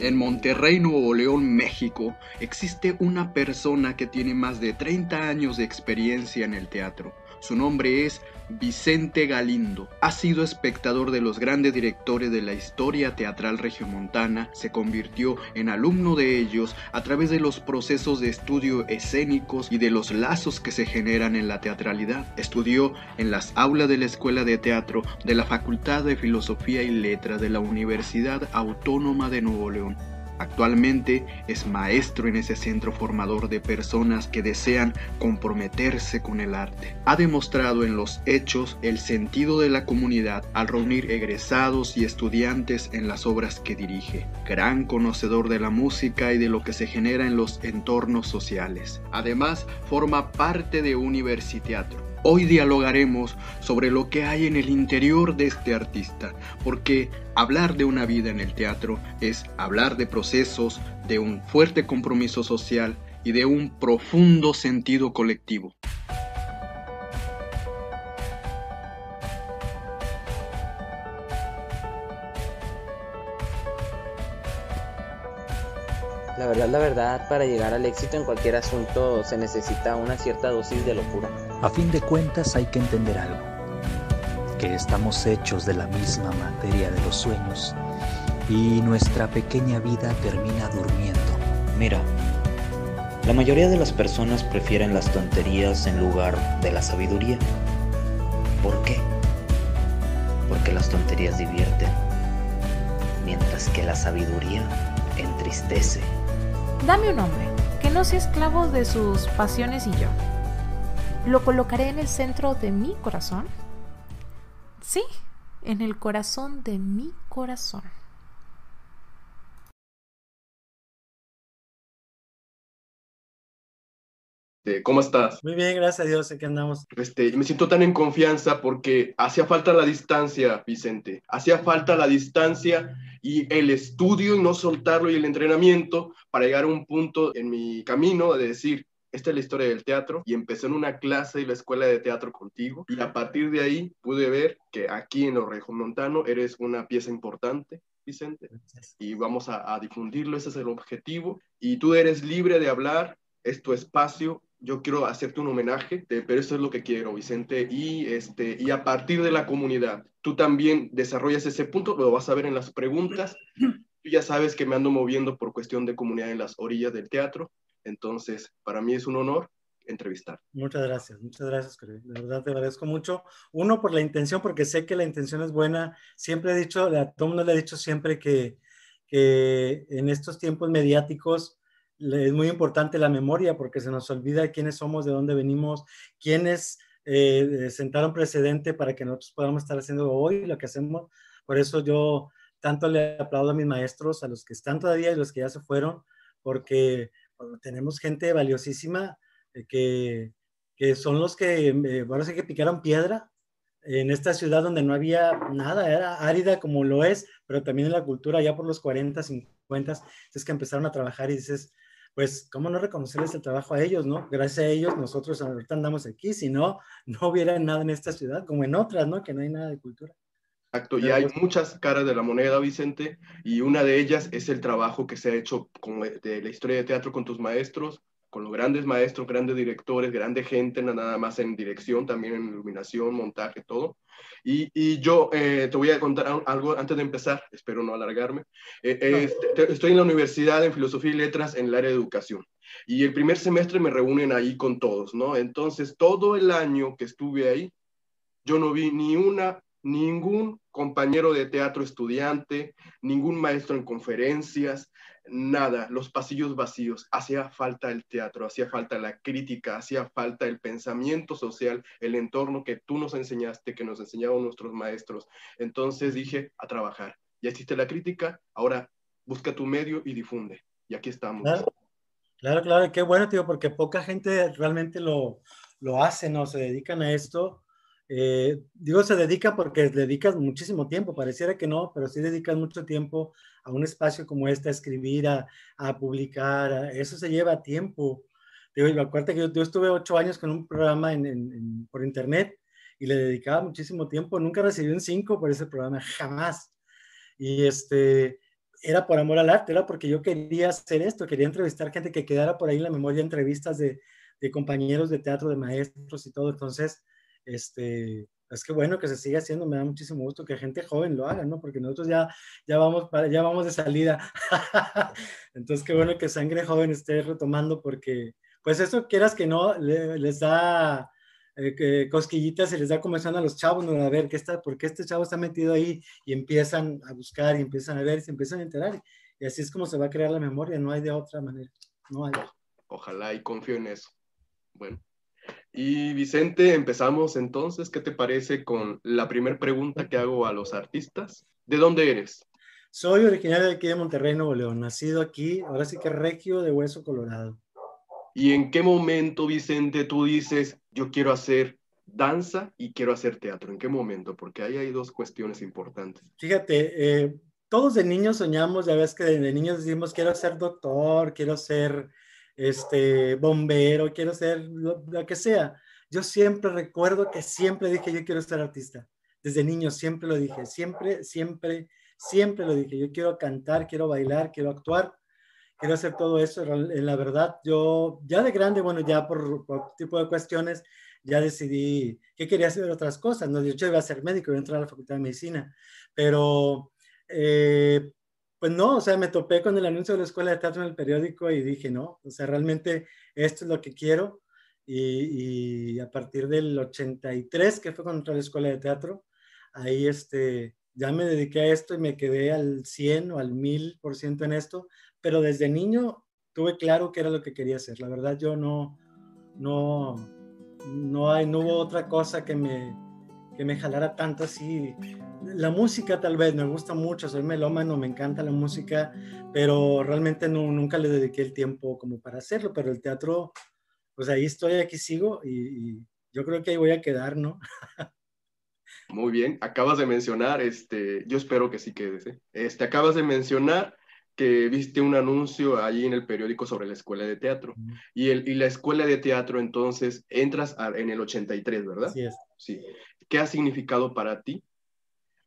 En Monterrey, Nuevo León, México, existe una persona que tiene más de 30 años de experiencia en el teatro. Su nombre es Vicente Galindo. Ha sido espectador de los grandes directores de la historia teatral regiomontana, se convirtió en alumno de ellos a través de los procesos de estudio escénicos y de los lazos que se generan en la teatralidad. Estudió en las aulas de la Escuela de Teatro de la Facultad de Filosofía y Letras de la Universidad Autónoma de Nuevo León Actualmente es maestro en ese centro formador de personas que desean comprometerse con el arte. Ha demostrado en los hechos el sentido de la comunidad al reunir egresados y estudiantes en las obras que dirige. Gran conocedor de la música y de lo que se genera en los entornos sociales. Además, forma parte de Universiteatro Hoy dialogaremos sobre lo que hay en el interior de este artista, porque hablar de una vida en el teatro es hablar de procesos, de un fuerte compromiso social y de un profundo sentido colectivo. La verdad, la verdad, para llegar al éxito en cualquier asunto se necesita una cierta dosis de locura. A fin de cuentas hay que entender algo, que estamos hechos de la misma materia de los sueños y nuestra pequeña vida termina durmiendo. Mira, la mayoría de las personas prefieren las tonterías en lugar de la sabiduría. ¿Por qué? Porque las tonterías divierten, mientras que la sabiduría entristece. Dame un hombre que no sea esclavo de sus pasiones y yo. ¿Lo colocaré en el centro de mi corazón? Sí, en el corazón de mi corazón. ¿Cómo estás? Muy bien, gracias a Dios, aquí andamos. Este, me siento tan en confianza porque hacía falta la distancia, Vicente. Hacía falta la distancia y el estudio y no soltarlo y el entrenamiento para llegar a un punto en mi camino de decir, esta es la historia del teatro y empecé en una clase y la escuela de teatro contigo y a partir de ahí pude ver que aquí en Orejo Montano eres una pieza importante Vicente, y vamos a, a, difundirlo, ese es el objetivo. Y tú eres libre de hablar, es tu espacio, yo quiero hacerte un homenaje, pero eso es lo que quiero, Vicente, y, este, y a partir de la comunidad, tú también desarrollas ese punto, lo vas a ver en las preguntas, tú ya sabes que me ando moviendo por cuestión de comunidad en las orillas del teatro, entonces para mí es un honor entrevistar. Muchas gracias, muchas gracias, de verdad te agradezco mucho. Uno, por la intención, porque sé que la intención es buena, siempre he dicho, a todo mundo le he dicho siempre que, que en estos tiempos mediáticos, es muy importante la memoria porque se nos olvida quiénes somos, de dónde venimos, quiénes eh, sentaron precedente para que nosotros podamos estar haciendo hoy lo que hacemos. Por eso yo tanto le aplaudo a mis maestros, a los que están todavía y los que ya se fueron, porque tenemos gente valiosísima eh, que, que, son los que, eh, ahora sí que picaron piedra en esta ciudad donde no había nada, era árida como lo es, pero también en la cultura ya por los 40, 50, es que empezaron a trabajar y dices, pues, ¿cómo no reconocerles el trabajo a ellos, no? Gracias a ellos nosotros ahorita andamos aquí, si no, no hubiera nada en esta ciudad, como en otras, ¿no? Que no hay nada de cultura. Exacto, y hay muchas caras de la moneda, Vicente, y una de ellas es el trabajo que se ha hecho con, de la historia de teatro con tus maestros, con los grandes maestros, grandes directores, grande gente, nada más en dirección, también en iluminación, montaje, todo. Y, yo eh, te voy a contar algo antes de empezar, espero no alargarme. Eh, estoy en la universidad en Filosofía y Letras en el área de educación. Y el primer semestre me reúnen ahí con todos, ¿no? Entonces, todo el año que estuve ahí, yo no vi ni una, ningún compañero de teatro estudiante, ningún maestro en conferencias, nada, los pasillos vacíos. Hacía falta el teatro, hacía falta la crítica, hacía falta el pensamiento social, el entorno que tú nos enseñaste, que nos enseñaron nuestros maestros. Entonces dije, a trabajar. Ya existe la crítica, ahora busca tu medio y difunde. Y aquí estamos. Claro, claro, qué bueno, tío, porque poca gente realmente lo, lo hace, ¿no? Se dedican a esto eh, digo, se dedica porque dedicas muchísimo tiempo, pareciera que no, pero sí dedicas mucho tiempo a un espacio como este, a escribir, a, publicar, eso se lleva tiempo. Digo, acuérdate que yo, estuve ocho años con un programa por internet y le dedicaba muchísimo tiempo, nunca recibí un cinco por ese programa, jamás. Y este, era por amor al arte, era porque yo quería hacer esto, quería entrevistar gente que quedara por ahí en la memoria, entrevistas de compañeros de teatro, de maestros y todo. Entonces, este, es que bueno que se siga haciendo, me da muchísimo gusto que gente joven lo haga, ¿no? Porque nosotros ya, ya, vamos, para, ya vamos de salida. Entonces, qué bueno que sangre joven esté retomando porque, pues eso quieras que no, les da eh, cosquillitas y les da comenzando a los chavos, ¿no? A ver, ¿qué está, ¿por qué este chavo está metido ahí? Y empiezan a buscar y empiezan a ver y se empiezan a enterar. Y así es como se va a crear la memoria, no hay de otra manera. No hay. Ojalá y confío en eso. Bueno. Y Vicente, empezamos entonces. ¿Qué te parece con la primera pregunta que hago a los artistas? ¿De dónde eres? Soy originario de aquí de Monterrey, Nuevo León. Nacido aquí, ahora sí que regio de Hueso Colorado. ¿Y en qué momento, Vicente, tú dices, yo quiero hacer danza y quiero hacer teatro? ¿En qué momento? Porque ahí hay dos cuestiones importantes. Fíjate, eh, todos de niños soñamos, ya ves que de, niños decimos, quiero ser doctor, quiero ser este, bombero, quiero ser lo, que sea. Yo siempre recuerdo que siempre dije, yo quiero ser artista. Desde niño siempre lo dije, siempre, siempre, siempre lo dije. Yo quiero cantar, quiero bailar, quiero actuar, quiero hacer todo eso. En la verdad, yo ya de grande, bueno, ya por, por tipo de cuestiones, ya decidí que quería hacer otras cosas. No, yo iba a ser médico, iba a entrar a la Facultad de Medicina, pero eh, pues no, o sea, me topé con el anuncio de la escuela de teatro en el periódico y dije, no, o sea, realmente esto es lo que quiero. Y, a partir del 83, que fue cuando entré a la escuela de teatro, ahí este, ya me dediqué a esto y me quedé al 100 o al 1000% en esto, pero desde niño tuve claro que era lo que quería hacer. La verdad, yo no, no, no, hay, no hubo otra cosa que me, que me jalara tanto así. La música tal vez me gusta mucho, soy melómano, me encanta la música, pero realmente no, nunca le dediqué el tiempo como para hacerlo, pero el teatro, pues ahí estoy, aquí sigo y, yo creo que ahí voy a quedar, ¿no? Muy bien, acabas de mencionar, este, yo espero que sí quedes, ¿eh? este, acabas de mencionar que viste un anuncio allí en el periódico sobre la escuela de teatro. Y, el, y la escuela de teatro, entonces, entras en el 83, ¿verdad? Sí, es. Sí. ¿Qué ha significado para ti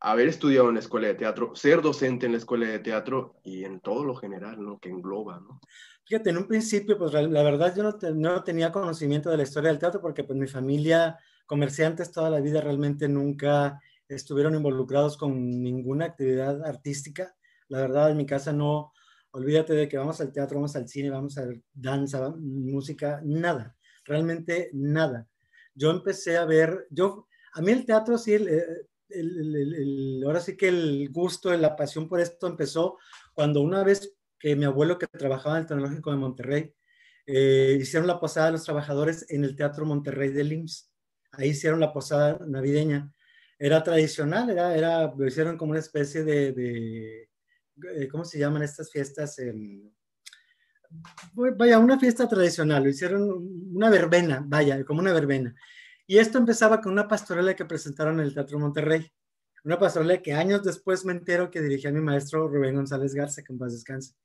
haber estudiado en la escuela de teatro, ser docente en la escuela de teatro y en todo lo general, ¿no? Que engloba, ¿no? Fíjate, en un principio, pues la verdad yo no, no, tenía conocimiento de la historia del teatro porque pues mi familia, comerciantes toda la vida, realmente nunca estuvieron involucrados con ninguna actividad artística. La verdad, en mi casa no, olvídate de que vamos al teatro, vamos al cine, vamos a danza, música, nada, realmente nada. Yo empecé a ver, yo a mí el teatro sí, el, ahora sí que el gusto, la pasión por esto empezó cuando una vez que mi abuelo que trabajaba en el Tecnológico de Monterrey, eh, hicieron la posada de los trabajadores en el Teatro Monterrey del IMSS. Ahí hicieron la posada navideña. Era tradicional, era, era, lo hicieron como una especie de, eh, ¿cómo se llaman estas fiestas? vaya, una fiesta tradicional, lo hicieron una verbena, vaya, como una verbena. Y esto empezaba con una pastorela que presentaron en el Teatro Monterrey. Una pastorela que años después me entero que dirigía mi maestro Rubén González Garza, que en paz descanse.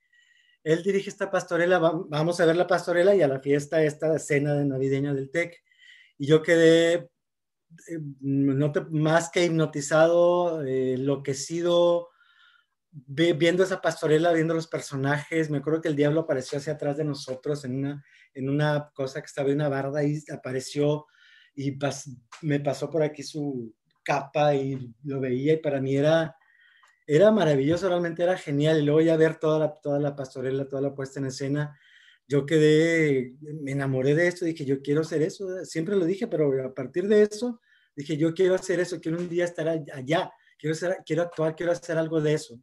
Él dirige esta pastorela, vamos a ver la pastorela y a la fiesta, esta cena de navideña del TEC. Y yo quedé eh, no más que hipnotizado, eh, enloquecido, viendo esa pastorela, viendo los personajes. Me acuerdo que el diablo apareció hacia atrás de nosotros en una, en una cosa que estaba en una barda y apareció y me pasó por aquí su capa y lo veía y para mí era, era maravilloso, realmente era genial. Y luego ya ver toda la, toda la pastorela, toda la puesta en escena, yo quedé, me enamoré de esto, dije, yo quiero hacer eso, siempre lo dije, pero a partir de eso, dije, yo quiero hacer eso, quiero un día estar allá, quiero, ser, quiero actuar, quiero hacer algo de eso.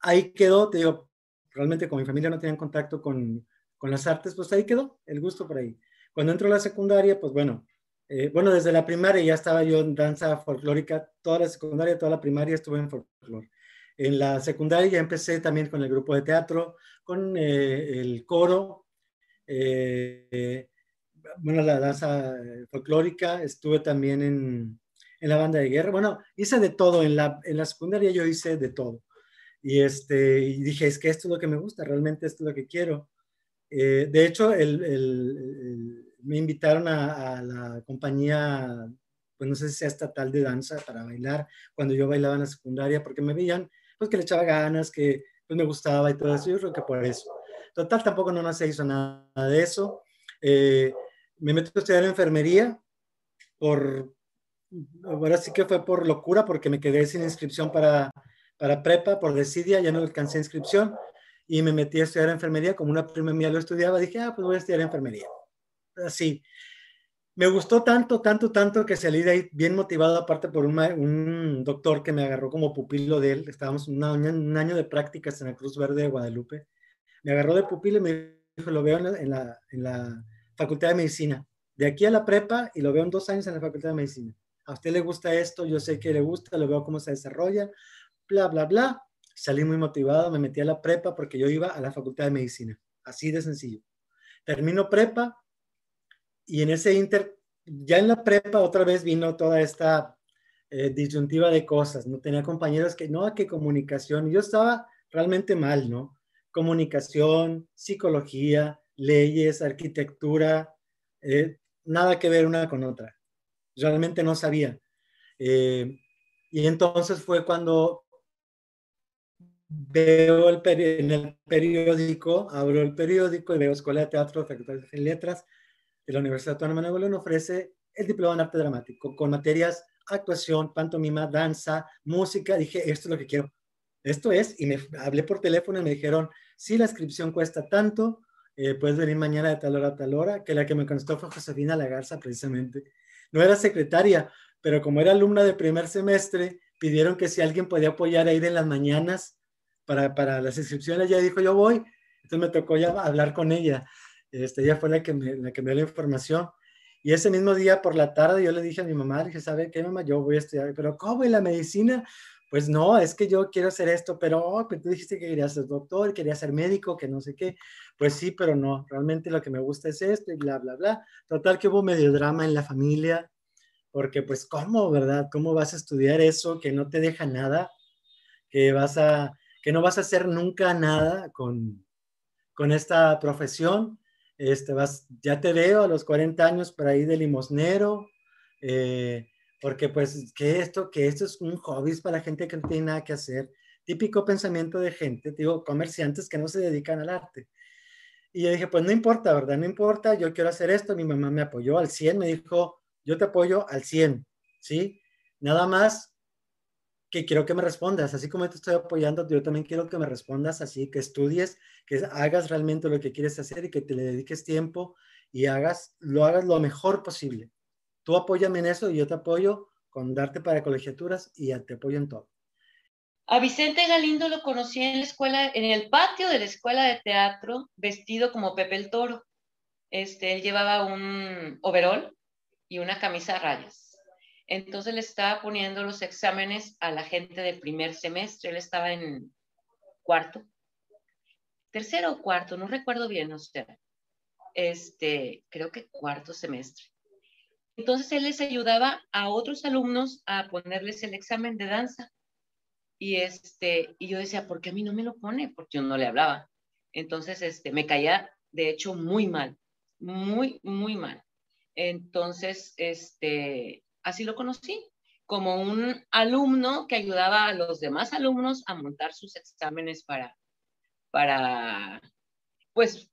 Ahí quedó, te digo, realmente con mi familia no tenían contacto con, con las artes, pues ahí quedó el gusto por ahí. Cuando entro a la secundaria, pues bueno, eh, bueno, desde la primaria ya estaba yo en danza folclórica, toda la secundaria, toda la primaria estuve en folclore. En la secundaria ya empecé también con el grupo de teatro, con eh, el coro, eh, bueno, la danza folclórica, estuve también en, en, la banda de guerra. Bueno, hice de todo, en la, en la secundaria yo hice de todo. Y, este, y dije, es que esto es lo que me gusta, realmente esto es lo que quiero. de hecho, el, el me invitaron a, la compañía, pues no sé si sea estatal de danza para bailar, cuando yo bailaba en la secundaria, porque me veían, pues que le echaba ganas, que pues me gustaba y todo eso, yo creo que por eso. Total, tampoco no, se hizo nada de eso. Eh, me metí a estudiar enfermería por, ahora sí que fue por locura, porque me quedé sin inscripción para, para prepa, por desidia, ya no alcancé inscripción y me metí a estudiar enfermería, como una prima mía lo estudiaba, dije, ah, pues voy a estudiar enfermería. Así. Me gustó tanto, tanto, tanto que salí de ahí bien motivado, aparte por un, un doctor que me agarró como pupilo de él. Estábamos un año, un año de prácticas en la Cruz Verde de Guadalupe. Me agarró de pupilo y me dijo, lo veo en la, en la Facultad de Medicina. De aquí a la prepa y lo veo en dos años en la Facultad de Medicina. A usted le gusta esto, yo sé que le gusta, lo veo cómo se desarrolla, bla, bla, bla. Salí muy motivado, me metí a la prepa porque yo iba a la Facultad de Medicina. Así de sencillo. Termino prepa y en ese inter, ya en la prepa otra vez vino toda esta eh, disyuntiva de cosas. No tenía compañeros que, no, que comunicación. Yo estaba realmente mal, ¿no? Comunicación, psicología, leyes, arquitectura, eh, nada que ver una con otra. Realmente no sabía. Eh, y entonces fue cuando veo el en el periódico, abro el periódico y veo Escuela de Teatro, Facultad de Letras de la Universidad Autónoma de Nuevo León ofrece el diploma en arte dramático con materias actuación, pantomima, danza, música. Dije, esto es lo que quiero. Esto es, y me hablé por teléfono y me dijeron, si la inscripción cuesta tanto, eh, puedes venir mañana de tal hora a tal hora, que la que me contestó fue Josefina Lagarza precisamente. No era secretaria, pero como era alumna de primer semestre, pidieron que si alguien podía apoyar a ir en las mañanas para, las inscripciones, ya dijo, yo voy. Entonces me tocó ya hablar con ella. Este, ella fue la que, me, la que me dio la información. Y ese mismo día por la tarde yo le dije a mi mamá, dije, ¿sabe qué, mamá? Yo voy a estudiar, pero ¿cómo en la medicina? Pues no, es que yo quiero hacer esto, pero oh, pues tú dijiste que querías ser doctor, querías ser médico, que no sé qué. Pues sí, pero no, realmente lo que me gusta es esto y bla, bla, bla. Total que hubo medio drama en la familia, porque pues ¿cómo, verdad? ¿Cómo vas a estudiar eso que no te deja nada? Que vas a, que no vas a hacer nunca nada con, con esta profesión. Este, vas, ya te veo a los 40 años por ahí de limosnero, eh, porque pues que esto, que esto es un hobby para la gente que no tiene nada que hacer. Típico pensamiento de gente, digo, comerciantes que no se dedican al arte. Y yo dije, pues no importa, ¿verdad? No importa, yo quiero hacer esto. Mi mamá me apoyó al 100, me dijo, yo te apoyo al 100, ¿sí? Nada más que quiero que me respondas, así como te estoy apoyando, yo también quiero que me respondas así, que estudies, que hagas realmente lo que quieres hacer y que te le dediques tiempo y hagas, lo hagas lo mejor posible. Tú apóyame en eso y yo te apoyo con darte para colegiaturas y te apoyo en todo. A Vicente Galindo lo conocí en la escuela, en el patio de la escuela de teatro, vestido como Pepe el Toro. Este, él llevaba un overol y una camisa a rayas entonces le estaba poniendo los exámenes a la gente del primer semestre, él estaba en cuarto, tercero o cuarto, no recuerdo bien, o sea, este, creo que cuarto semestre. Entonces él les ayudaba a otros alumnos a ponerles el examen de danza. Y este, y yo decía, ¿por qué a mí no me lo pone? Porque yo no le hablaba. Entonces, este, me caía, de hecho, muy mal, muy, muy mal. Entonces, este, así lo conocí, como un alumno que ayudaba a los demás alumnos a montar sus exámenes para, para pues,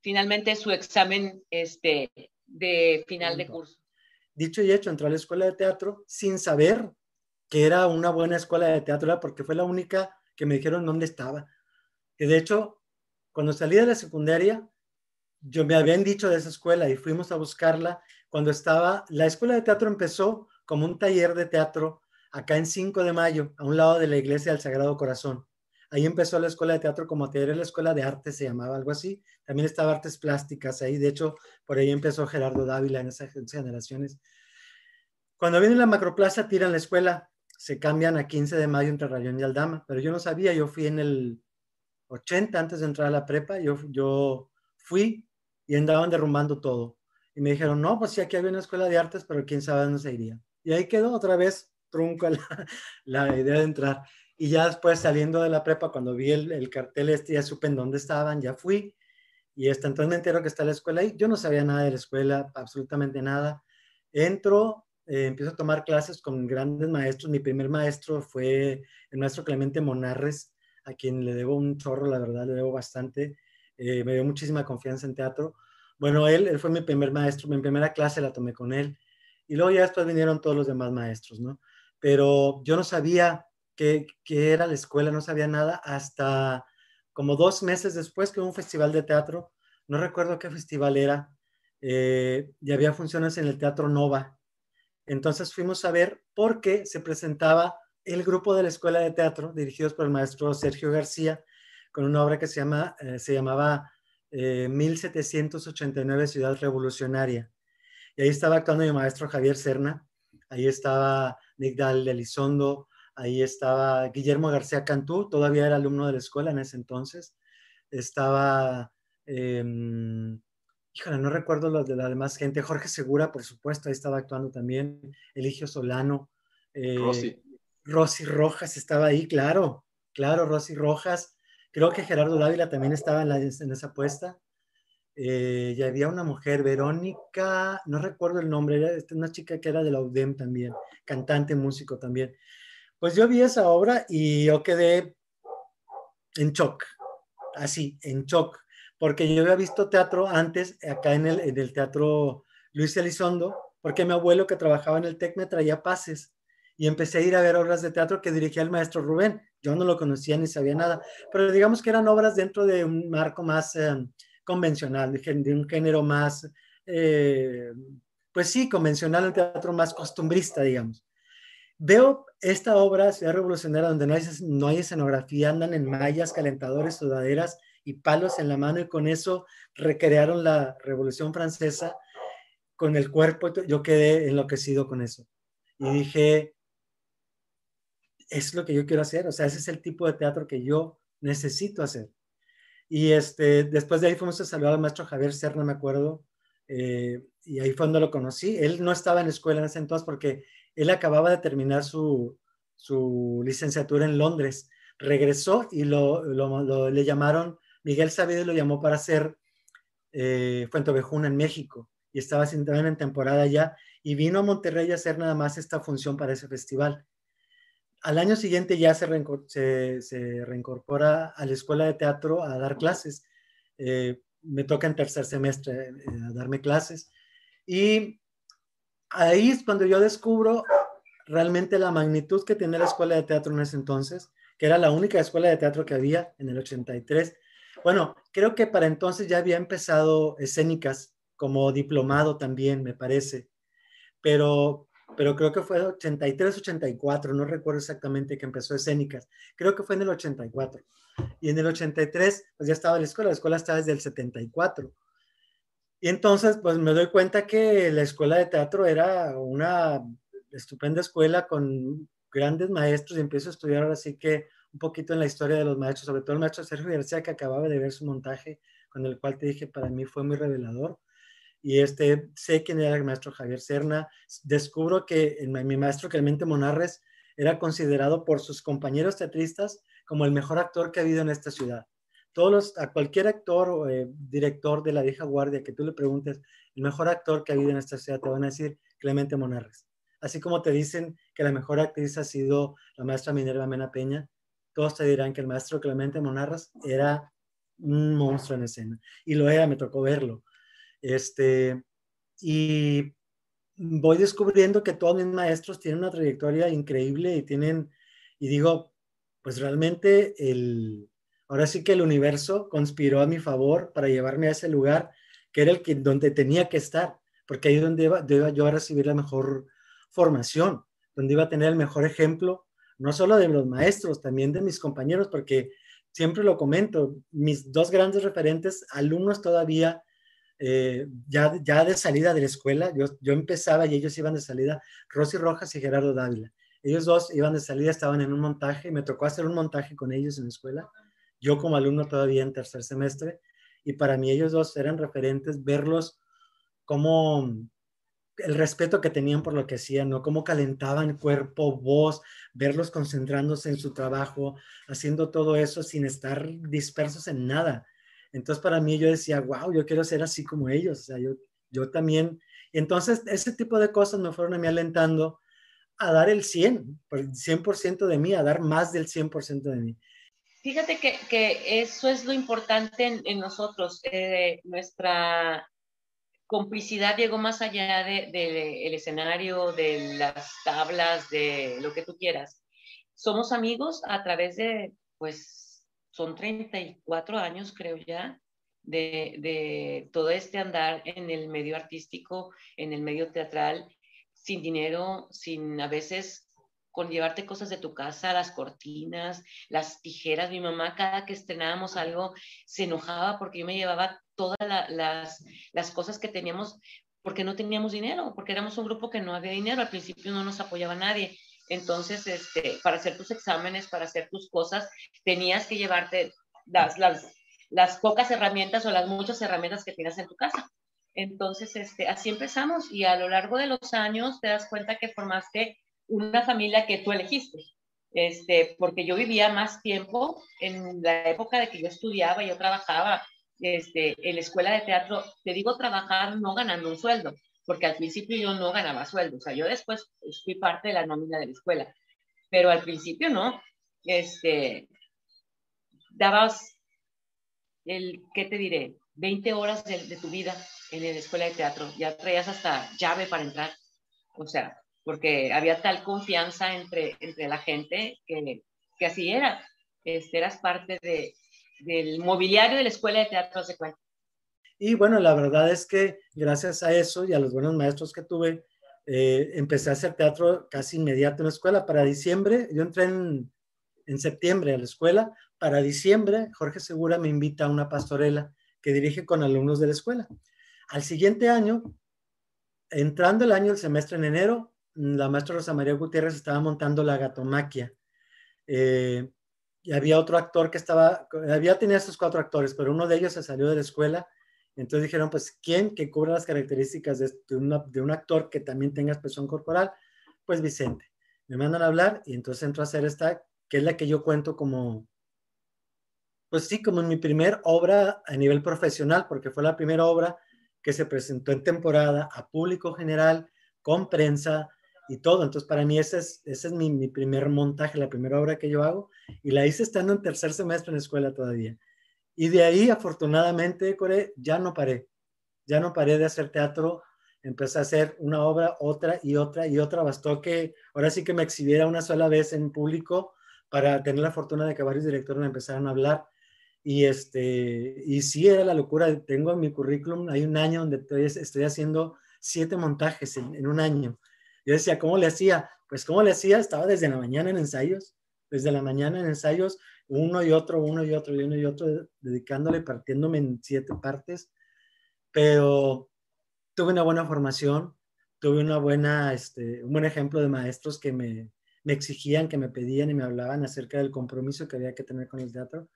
finalmente su examen este, de final de curso. Dicho y hecho, entró a la escuela de teatro sin saber que era una buena escuela de teatro, porque fue la única que me dijeron dónde estaba. Que de hecho, cuando salí de la secundaria, yo me habían dicho de esa escuela y fuimos a buscarla cuando estaba, la escuela de teatro empezó como un taller de teatro acá en 5 de mayo, a un lado de la iglesia del Sagrado Corazón. Ahí empezó la escuela de teatro como taller, la escuela de arte se llamaba algo así. También estaba artes plásticas ahí, de hecho, por ahí empezó Gerardo Dávila en esas generaciones. Cuando viene la macroplaza, tiran la escuela, se cambian a 15 de mayo entre Rayón y Aldama, pero yo no sabía, yo fui en el 80 antes de entrar a la prepa, yo, yo fui y andaban derrumbando todo. Me dijeron, no, pues sí, aquí había una escuela de artes, pero quién sabe dónde se iría. Y ahí quedó otra vez trunco la, idea de entrar. Y ya después saliendo de la prepa, cuando vi el, el, cartel este, ya supe en dónde estaban, ya fui. Y hasta entonces me entero que está la escuela ahí. Yo no sabía nada de la escuela, absolutamente nada. Entro, eh, empiezo a tomar clases con grandes maestros. Mi primer maestro fue el maestro Clemente Monarres, a quien le debo un chorro, la verdad, le debo bastante. Eh, me dio muchísima confianza en teatro. Bueno, él, fue mi primer maestro, mi primera clase la tomé con él. Y luego ya después vinieron todos los demás maestros, ¿no? Pero yo no sabía qué, qué era la escuela, no sabía nada hasta como dos meses después que hubo un festival de teatro, no recuerdo qué festival era, eh, y había funciones en el Teatro Nova. Entonces fuimos a ver por qué se presentaba el grupo de la Escuela de Teatro, dirigidos por el maestro Sergio García, con una obra que se, llama, eh, se llamaba 1789 eh, Ciudad Revolucionaria. Y ahí estaba actuando mi maestro Javier Serna, ahí estaba Nigdal Elizondo, ahí estaba Guillermo García Cantú, todavía era alumno de la escuela en ese entonces, estaba, em, híjole, no recuerdo los de la demás gente, Jorge Segura, por supuesto, ahí estaba actuando también, Eligio Solano, eh, Rosy. Rosy Rojas estaba ahí, claro, claro, Rosy Rojas, creo que Gerardo Dávila también estaba en, en esa apuesta. Eh, y había una mujer, Verónica, no recuerdo el nombre, era una chica que era de la UDEM también, cantante, músico también. Pues yo vi esa obra y yo quedé en shock, así, en shock, porque yo había visto teatro antes acá en el, en el teatro Luis Elizondo, porque mi abuelo que trabajaba en el TEC me traía pases y empecé a ir a ver obras de teatro que dirigía el maestro Rubén. Yo no lo conocía ni sabía nada, pero digamos que eran obras dentro de un marco más eh, convencional, de, un género más, eh, pues sí, convencional, un teatro más costumbrista, digamos. Veo esta obra, Ciudad Revolucionaria, donde no hay, no hay escenografía, andan en mallas, calentadores, sudaderas y palos en la mano y con eso recrearon la Revolución Francesa con el cuerpo. Yo quedé enloquecido con eso. Y dije, es lo que yo quiero hacer, o sea, ese es el tipo de teatro que yo necesito hacer. Y este, después de ahí fuimos a saludar al maestro Javier Serna, me acuerdo, eh, y ahí fue donde lo conocí. Él no estaba en la escuela en ese entonces porque él acababa de terminar su, su licenciatura en Londres. Regresó y lo, le llamaron, Miguel Sabido lo llamó para hacer eh, Fuente Ovejuna en México y estaba en temporada ya y vino a Monterrey a hacer nada más esta función para ese festival. Al año siguiente ya se, se, reincorpora a la escuela de teatro a dar clases. Eh, me toca en tercer semestre eh, a darme clases. Y ahí es cuando yo descubro realmente la magnitud que tenía la escuela de teatro en ese entonces, que era la única escuela de teatro que había en el 83. Bueno, creo que para entonces ya había empezado escénicas como diplomado también, me parece, pero, pero creo que fue 83, 84, no recuerdo exactamente que empezó escénicas, creo que fue en el 84. Y en el 83, pues ya estaba la escuela, la escuela estaba desde el 74. Y entonces, pues me doy cuenta que la escuela de teatro era una estupenda escuela con grandes maestros y empiezo a estudiar ahora sí que un poquito en la historia de los maestros, sobre todo el maestro Sergio García que acababa de ver su montaje, con el cual te dije, para mí fue muy revelador. Y este, sé quién era el maestro Javier Serna, descubro que mi maestro Clemente Monarres era considerado por sus compañeros teatristas como el mejor actor que ha habido en esta ciudad todos a cualquier actor o eh, director de la vieja guardia que tú le preguntes, el mejor actor que ha habido en esta ciudad, te van a decir Clemente Monarres. Así como te dicen que la mejor actriz ha sido la maestra Minerva Mena Peña, todos te dirán que el maestro Clemente Monarres era un monstruo en escena. Y lo era, me tocó verlo. Este, y voy descubriendo que todos mis maestros tienen una trayectoria increíble y tienen, y digo, pues realmente el, Ahora sí que el universo conspiró a mi favor para llevarme a ese lugar que era el que, donde tenía que estar, porque ahí es donde iba, yo a recibir la mejor formación, donde iba a tener el mejor ejemplo, no solo de los maestros, también de mis compañeros, porque siempre lo comento, mis dos grandes referentes, alumnos todavía, eh, ya, ya de salida de la escuela, yo, yo empezaba y ellos iban de salida, Rosy Rojas y Gerardo Dávila. Ellos dos iban de salida, estaban en un montaje, me tocó hacer un montaje con ellos en la escuela yo como alumno todavía en tercer semestre, y para mí ellos dos eran referentes, verlos como el respeto que tenían por lo que hacían, ¿no? Cómo calentaban cuerpo, voz, verlos concentrándose en su trabajo, haciendo todo eso sin estar dispersos en nada. Entonces para mí yo decía, wow, yo quiero ser así como ellos, o sea, yo, yo también. Entonces ese tipo de cosas me fueron a mí alentando a dar el 100, el 100% de mí, a dar más del 100% de mí. Fíjate que, que, eso es lo importante en, nosotros. Eh, nuestra complicidad llegó más allá del de, el escenario, de las tablas, de lo que tú quieras. Somos amigos a través de, pues, son 34 años, creo ya, de, de todo este andar en el medio artístico, en el medio teatral, sin dinero, sin a veces con llevarte cosas de tu casa, las cortinas, las tijeras. Mi mamá cada que estrenábamos algo se enojaba porque yo me llevaba todas las, las cosas que teníamos porque no teníamos dinero, porque éramos un grupo que no había dinero. Al principio no nos apoyaba nadie. Entonces, este, para hacer tus exámenes, para hacer tus cosas, tenías que llevarte las, las, las pocas herramientas o las muchas herramientas que tienes en tu casa. Entonces, este, así empezamos y a lo largo de los años te das cuenta que formaste una familia que tú elegiste. Este, porque yo vivía más tiempo en la época de que yo estudiaba, yo trabajaba este, en la escuela de teatro, te digo trabajar no ganando un sueldo, porque al principio yo no ganaba sueldo, o sea, yo después fui parte de la nómina de la escuela, pero al principio no, este, dabas el, ¿qué te diré? 20 horas de, de tu vida en la escuela de teatro, ya traías hasta llave para entrar, o sea, porque había tal confianza entre, entre la gente que, que así era. Este, eras parte de, del mobiliario de la escuela de teatro, de cuenta. Y bueno, la verdad es que gracias a eso y a los buenos maestros que tuve, eh, empecé a hacer teatro casi inmediato en la escuela. Para diciembre, yo entré en, en septiembre a la escuela. Para diciembre, Jorge Segura me invita a una pastorela que dirige con alumnos de la escuela. Al siguiente año, entrando el año, el semestre en enero, la maestra Rosa María Gutiérrez estaba montando la gatomaquia. Eh, y había otro actor que estaba, había tenido estos cuatro actores, pero uno de ellos se salió de la escuela. Entonces dijeron, pues, ¿quién que cubra las características de, de, un actor que también tenga expresión corporal? Pues Vicente. Me mandan a hablar y entonces entro a hacer esta, que es la que yo cuento como, pues sí, como mi primer obra a nivel profesional, porque fue la primera obra que se presentó en temporada a público general, con prensa, y todo. Entonces, para mí ese es, ese es mi, primer montaje, la primera obra que yo hago, y la hice estando en tercer semestre en la escuela todavía. Y de ahí, afortunadamente, Core, ya no paré. Ya no paré de hacer teatro. Empecé a hacer una obra, otra y otra y otra. Bastó que ahora sí que me exhibiera una sola vez en público para tener la fortuna de que varios directores me empezaran a hablar. Y, este, y sí, era la locura. Tengo en mi currículum, hay un año donde estoy, haciendo siete montajes en, en un año. Yo decía, ¿cómo le hacía? Pues, ¿cómo le hacía? Estaba desde la mañana en ensayos, desde la mañana en ensayos, uno y otro, uno y otro, y uno y otro, dedicándole, partiéndome en siete partes. Pero tuve una buena formación, tuve una buena, este, un buen ejemplo de maestros que me, me exigían, que me pedían y me hablaban acerca del compromiso que había que tener con el teatro.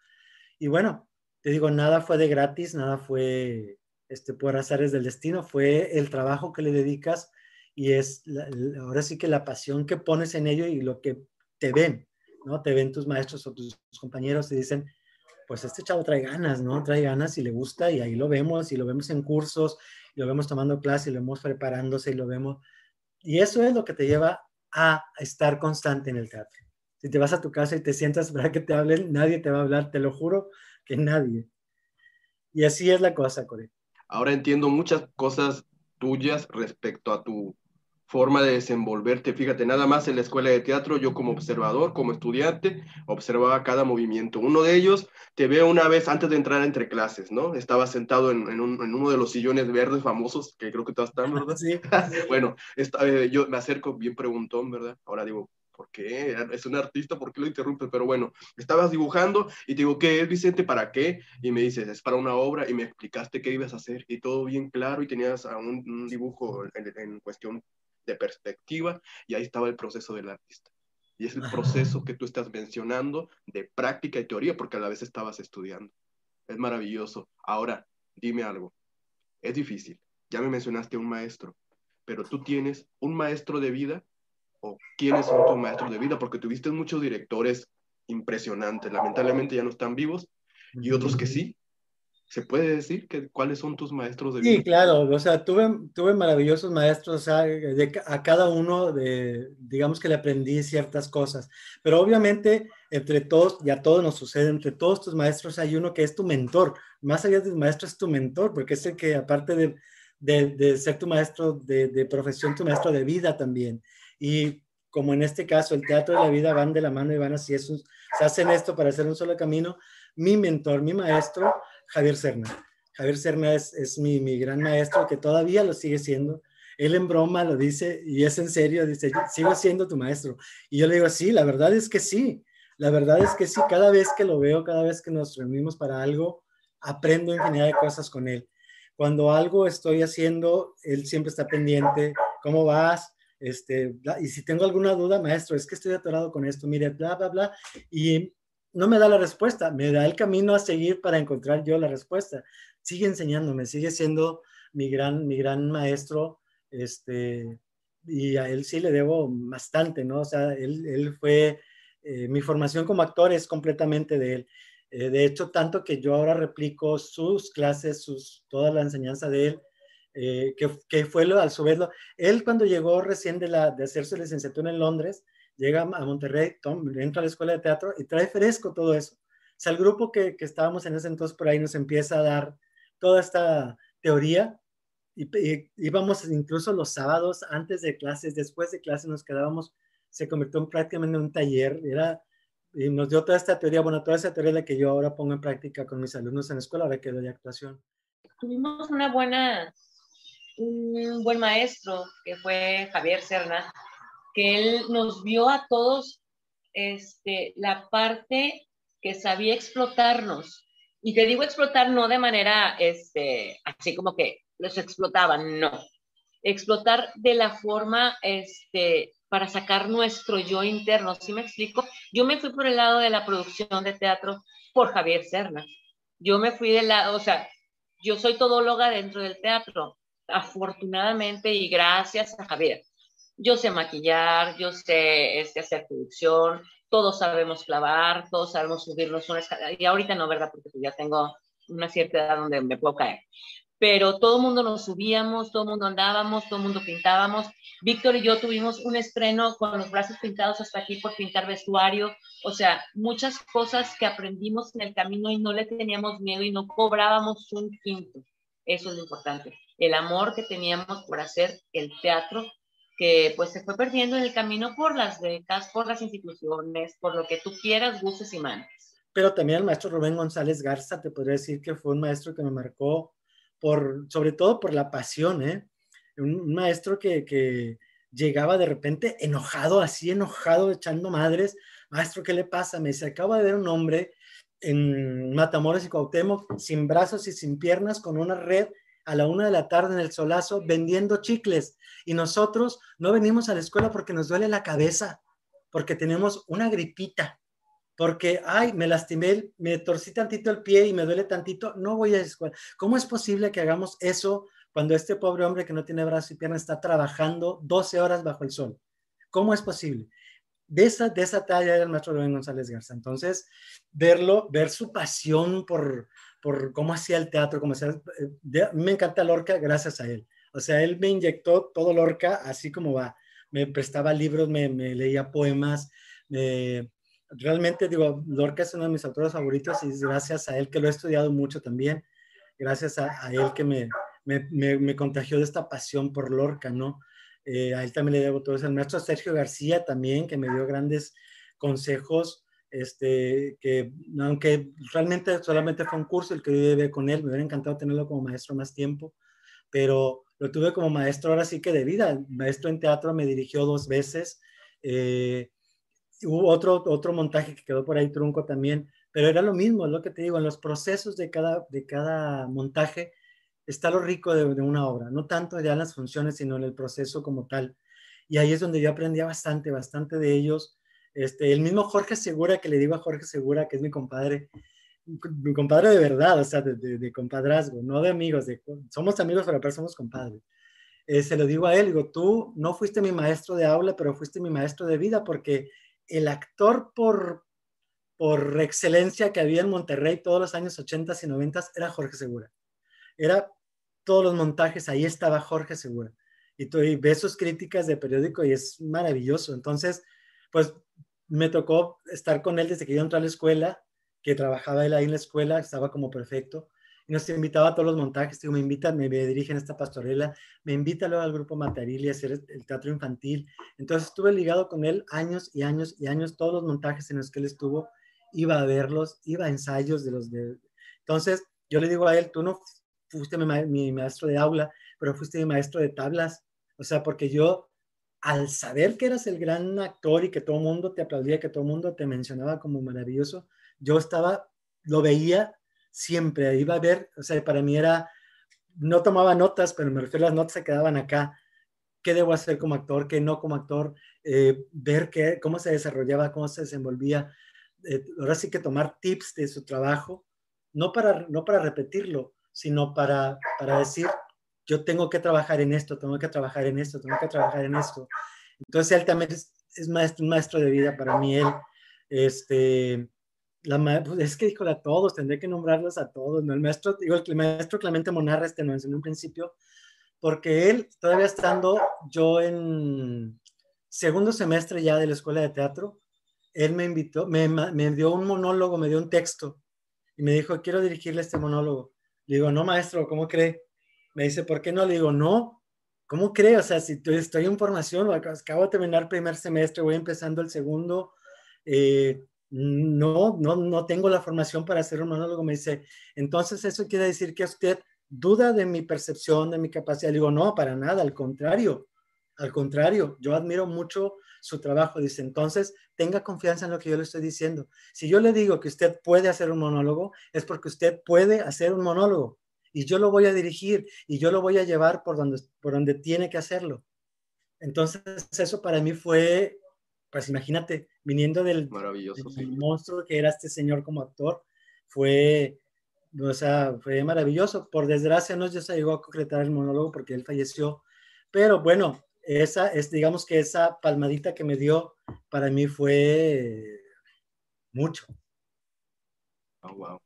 Y bueno, te digo, nada fue de gratis, nada fue este, por azares del destino, fue el trabajo que le dedicas y es ahora sí que la pasión que pones en ello y lo que te ven, Te ven tus maestros o tus, compañeros y dicen, pues este chavo trae ganas, ¿no? Trae ganas y le gusta y ahí lo vemos y lo vemos en cursos, y lo vemos tomando clases y lo vemos preparándose y lo vemos. Y eso es lo que te lleva a estar constante en el teatro. Si te vas a tu casa y te sientas para que te hablen, nadie te va a hablar, te lo juro que nadie. Y así es la cosa, Corey. Ahora entiendo muchas cosas tuyas respecto a tu forma de desenvolverte. Fíjate, nada más en la escuela de teatro, yo como observador, como estudiante, observaba cada movimiento. Uno de ellos te veo una vez antes de entrar entre clases, ¿no? Estaba sentado en, uno de los sillones verdes famosos, que creo que todos están, ¿verdad? Sí. bueno, eh, yo me acerco bien preguntón, ¿verdad? Ahora digo, ¿por qué? Es un artista, ¿por qué lo interrumpes? Pero bueno, estabas dibujando y te digo, ¿qué es, Vicente? ¿Para qué? Y me dices, es para una obra y me explicaste qué ibas a hacer y todo bien claro y tenías un, un dibujo en, en, cuestión de perspectiva y ahí estaba el proceso del artista. Y es el proceso que tú estás mencionando de práctica y teoría porque a la vez estabas estudiando. Es maravilloso. Ahora, dime algo. Es difícil. Ya me mencionaste un maestro, pero tú tienes un maestro de vida o quiénes son tus maestros de vida porque tuviste muchos directores impresionantes. Lamentablemente ya no están vivos y otros que sí. ¿Se puede decir que cuáles son tus maestros de vida? Sí, claro, o sea, tuve, tuve maravillosos maestros, o sea, de, a cada uno, de, digamos que le aprendí ciertas cosas, pero obviamente entre todos, y a todos nos sucede, entre todos tus maestros hay uno que es tu mentor, más allá del maestro es tu mentor, porque es el que aparte de, de, de ser tu maestro de, de, profesión, tu maestro de vida también. Y como en este caso, el teatro y la vida van de la mano y van así, es se hacen esto para hacer un solo camino, mi mentor, mi maestro, Javier Serna. Javier Serna es, mi, gran maestro que todavía lo sigue siendo. Él en broma lo dice y es en serio, dice, sigo siendo tu maestro. Y yo le digo, sí, la verdad es que sí. La verdad es que sí, cada vez que lo veo, cada vez que nos reunimos para algo, aprendo infinidad de cosas con él. Cuando algo estoy haciendo, él siempre está pendiente, ¿cómo vas? Este, y si tengo alguna duda, maestro, es que estoy atorado con esto, mire, bla, bla, bla. Y no me da la respuesta, me da el camino a seguir para encontrar yo la respuesta. Sigue enseñándome, sigue siendo mi gran, mi gran maestro, este, y a él sí le debo bastante, ¿no? O sea, él, él fue, eh, mi formación como actor es completamente de él. Eh, de hecho, tanto que yo ahora replico sus clases, sus, toda la enseñanza de él, eh, que, fue lo, al su vez, él cuando llegó recién de, la, de hacer su licenciatura en Londres, llega a Monterrey, entra a la escuela de teatro y trae fresco todo eso. O sea, el grupo que, que estábamos en ese entonces por ahí nos empieza a dar toda esta teoría y, íbamos incluso los sábados antes de clases, después de clases nos quedábamos, se convirtió en prácticamente un taller, era, y nos dio toda esta teoría, bueno, toda esta teoría la que yo ahora pongo en práctica con mis alumnos en la escuela, ahora que doy actuación. Tuvimos una buena, un buen maestro que fue Javier Serna, que él nos vio a todos este, la parte que sabía explotarnos. Y te digo explotar no de manera este, así como que los explotaban, no. Explotar de la forma este, para sacar nuestro yo interno. ¿Sí me explico? Yo me fui por el lado de la producción de teatro por Javier Serna. Yo me fui del lado, o sea, yo soy todóloga dentro del teatro, afortunadamente y gracias a Javier yo sé maquillar, yo sé este, hacer producción, todos sabemos clavar, todos sabemos subirnos una escalera. Y ahorita no, ¿verdad? Porque pues ya tengo una cierta edad donde me puedo caer. Pero todo el mundo nos subíamos, todo el mundo andábamos, todo el mundo pintábamos. Víctor y yo tuvimos un estreno con los brazos pintados hasta aquí por pintar vestuario. O sea, muchas cosas que aprendimos en el camino y no le teníamos miedo y no cobrábamos un quinto. Eso es lo importante. El amor que teníamos por hacer el teatro que pues se fue perdiendo en el camino por las becas, por las instituciones, por lo que tú quieras, gustes y mandes. Pero también el maestro Rubén González Garza, te podría decir que fue un maestro que me marcó por, sobre todo por la pasión, ¿eh? Un, maestro que, que llegaba de repente enojado, así enojado, echando madres. Maestro, ¿qué le pasa? Me dice, acaba de ver un hombre en Matamoros y Cuauhtémoc sin brazos y sin piernas con una red a la una de la tarde en el solazo vendiendo chicles y nosotros no venimos a la escuela porque nos duele la cabeza, porque tenemos una gripita, porque, ay, me lastimé, me torcí tantito el pie y me duele tantito, no voy a la escuela. ¿Cómo es posible que hagamos eso cuando este pobre hombre que no tiene brazos y piernas está trabajando 12 horas bajo el sol? ¿Cómo es posible? De esa, de esa talla era el maestro Rubén González Garza. Entonces, verlo, ver su pasión por, por cómo hacía el teatro, cómo hacía, eh, me encanta Lorca gracias a él. O sea, él me inyectó todo Lorca así como va. Me prestaba libros, me, leía poemas. realmente, digo, Lorca es uno de mis autores favoritos y es gracias a él que lo he estudiado mucho también. Gracias a, él que me, me, contagió de esta pasión por Lorca, ¿no? Eh, a él también le debo todo eso. El maestro Sergio García también, que me dio grandes consejos este, que aunque realmente solamente fue un curso el que yo llevé con él, me hubiera encantado tenerlo como maestro más tiempo, pero lo tuve como maestro ahora sí que de vida. maestro en teatro me dirigió dos veces. Eh, hubo otro, otro montaje que quedó por ahí trunco también, pero era lo mismo, es lo que te digo, en los procesos de cada, de cada montaje está lo rico de, una obra, no tanto ya en las funciones, sino en el proceso como tal. Y ahí es donde yo aprendía bastante, bastante de ellos este, el mismo Jorge Segura, que le digo a Jorge Segura, que es mi compadre, mi compadre de verdad, o sea, de, compadrazgo, no de amigos, de, somos amigos, pero somos compadres. Eh, se lo digo a él, digo, tú no fuiste mi maestro de aula, pero fuiste mi maestro de vida, porque el actor por, por excelencia que había en Monterrey todos los años 80 y 90 era Jorge Segura. Era todos los montajes, ahí estaba Jorge Segura. Y, tú, ves sus críticas de periódico y es maravilloso. Entonces, pues me tocó estar con él desde que yo entré a la escuela, que trabajaba él ahí en la escuela, estaba como perfecto. Y nos invitaba a todos los montajes, digo, me invitan, me, dirigen esta pastorela, me invita luego al grupo Matarili a hacer el teatro infantil. Entonces estuve ligado con él años y años y años, todos los montajes en los que él estuvo, iba a verlos, iba a ensayos de los de... Entonces yo le digo a él, tú no fuiste mi, maestro de aula, pero fuiste mi maestro de tablas. O sea, porque yo, al saber que eras el gran actor y que todo mundo te aplaudía, que todo mundo te mencionaba como maravilloso, yo estaba, lo veía siempre, iba a ver, o sea, para mí era, no tomaba notas, pero me refiero a las notas se quedaban acá. ¿Qué debo hacer como actor? ¿Qué no como actor? Eh, ver qué, cómo se desarrollaba, cómo se desenvolvía. Eh, ahora sí que tomar tips de su trabajo, no para, no para repetirlo, sino para, para decir, yo tengo que trabajar en esto, tengo que trabajar en esto, tengo que trabajar en esto. Entonces él también es, es maestro, un maestro de vida para mí, él, este, la, pues es que híjole, a todos, tendré que nombrarlos a todos, ¿no? El maestro, digo, el maestro Clemente Monarra, este nos en un principio, porque él, todavía estando yo en segundo semestre ya de la escuela de teatro, él me invitó, me, me dio un monólogo, me dio un texto, y me dijo, quiero dirigirle este monólogo. Le digo, no, maestro, ¿cómo cree? Me dice, ¿por qué no? Le digo, no, ¿cómo cree? O sea, si estoy en formación, acabo de terminar primer semestre, voy empezando el segundo, eh, no, no, no tengo la formación para hacer un monólogo. Me dice, entonces eso quiere decir que usted duda de mi percepción, de mi capacidad. Le digo, no, para nada, al contrario, al contrario, yo admiro mucho su trabajo. Dice, entonces tenga confianza en lo que yo le estoy diciendo. Si yo le digo que usted puede hacer un monólogo, es porque usted puede hacer un monólogo y yo lo voy a dirigir y yo lo voy a llevar por donde, por donde tiene que hacerlo. Entonces, eso para mí fue, pues imagínate, viniendo del, Maravilloso, monstruo que era este señor como actor, fue, o sea, fue maravilloso. Por desgracia no se llegó a concretar el monólogo porque él falleció, pero bueno, esa es, digamos que esa palmadita que me dio para mí fue mucho. Oh, wow.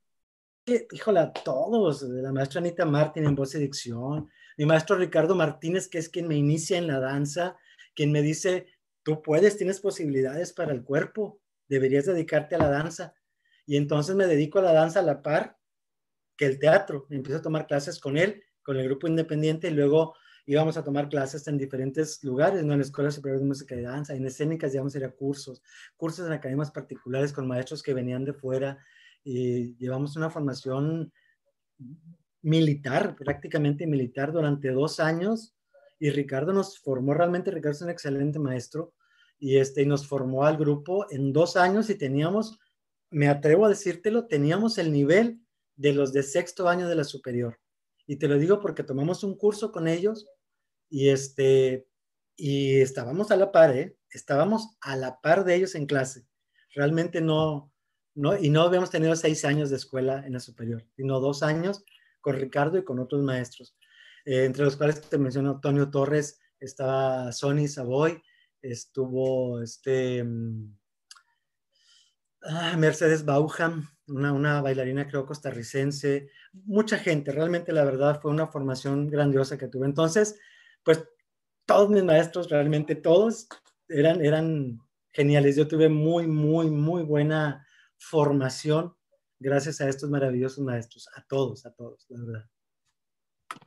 Híjole, a todos, la maestra Anita Martín en voz y dicción, mi maestro Ricardo Martínez, que es quien me inicia en la danza, quien me dice, tú puedes, tienes posibilidades para el cuerpo, deberías dedicarte a la danza. Y entonces me dedico a la danza a la par que el teatro. Empiezo a tomar clases con él, con el grupo independiente, y luego íbamos a tomar clases en diferentes lugares, ¿no? En la Escuela Superior de Música y Danza, en escénicas íbamos a cursos, cursos en academias particulares con maestros que venían de fuera y llevamos una formación militar, prácticamente militar, durante dos años y Ricardo nos formó, realmente Ricardo es un excelente maestro y, este, y nos formó al grupo en dos años y teníamos, me atrevo a decírtelo, teníamos el nivel de los de sexto año de la superior. Y te lo digo porque tomamos un curso con ellos y este, y estábamos a la par, ¿eh? Estábamos a la par de ellos en clase. Realmente no, no, y no habíamos tenido seis años de escuela en la superior, sino dos años con Ricardo y con otros maestros, eh, entre los cuales te menciono Antonio Torres, estaba Sonny Savoy, estuvo este, mm, ah, Mercedes Bauham, una, una, bailarina creo costarricense, mucha gente, realmente la verdad fue una formación grandiosa que tuve. Entonces, pues todos mis maestros, realmente todos, eran, eran geniales. Yo tuve muy, muy, muy buena formación gracias a estos maravillosos maestros, a todos, a todos, la verdad.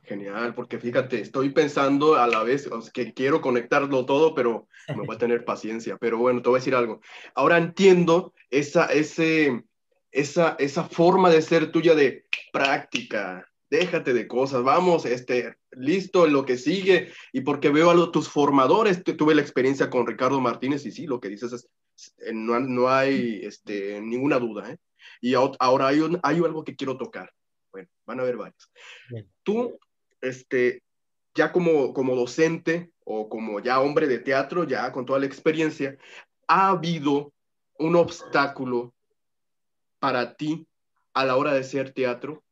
Genial, porque fíjate, estoy pensando a la vez que quiero conectarlo todo, pero me voy a tener paciencia. Pero bueno, te voy a decir algo. Ahora entiendo esa, ese, esa, esa forma de ser tuya de práctica, déjate de cosas, vamos, este, listo, lo que sigue, y porque veo a los, tus formadores, tuve la experiencia con Ricardo Martínez, y sí, lo que dices es, no, no hay este, ninguna duda, ¿eh? Y ahora hay, hay algo que quiero tocar. Bueno, van a ver varios. Tú, este, ya como, como docente o como ya hombre de teatro, ya con toda la experiencia, ¿ha habido un obstáculo para ti a la hora de ser teatro?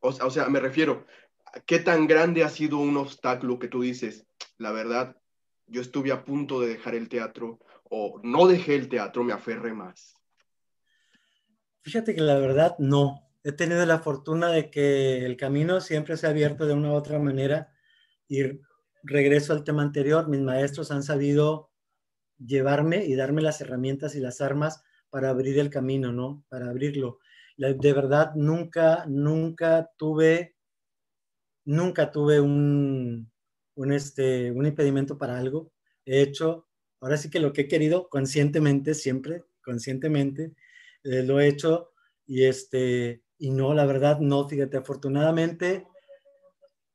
O, sea, me refiero, ¿qué tan grande ha sido un obstáculo que tú dices, la verdad, yo estuve a punto de dejar el teatro o no dejé el teatro, me aferré más? Fíjate que la verdad no. He tenido la fortuna de que el camino siempre se ha abierto de una u otra manera y regreso al tema anterior. Mis maestros han sabido llevarme y darme las herramientas y las armas para abrir el camino, ¿no? Para abrirlo. De verdad, nunca, nunca tuve, nunca tuve un, un, este, un impedimento para algo. He hecho, ahora sí que lo que he querido conscientemente, siempre, conscientemente, eh, lo he hecho y este, y no, la verdad, no, fíjate, afortunadamente,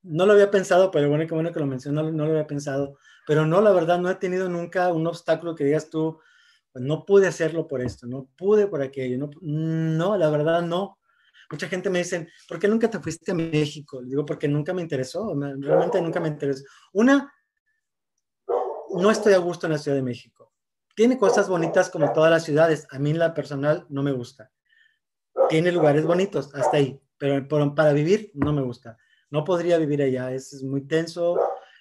no lo había pensado, pero bueno, qué bueno que lo mencionó, no, lo había pensado, pero no, la verdad, no he tenido nunca un obstáculo que digas tú, pues no pude hacerlo por esto, no pude por aquello, no, no, la verdad, no. Mucha gente me dice, ¿por qué nunca te fuiste a México? Digo, porque nunca me interesó, realmente nunca me interesó. Una, no estoy a gusto en la Ciudad de México. Tiene cosas bonitas como todas las ciudades. A mí en la personal no me gusta. Tiene lugares bonitos, hasta ahí. Pero para vivir no me gusta. No podría vivir allá. Es, muy tenso.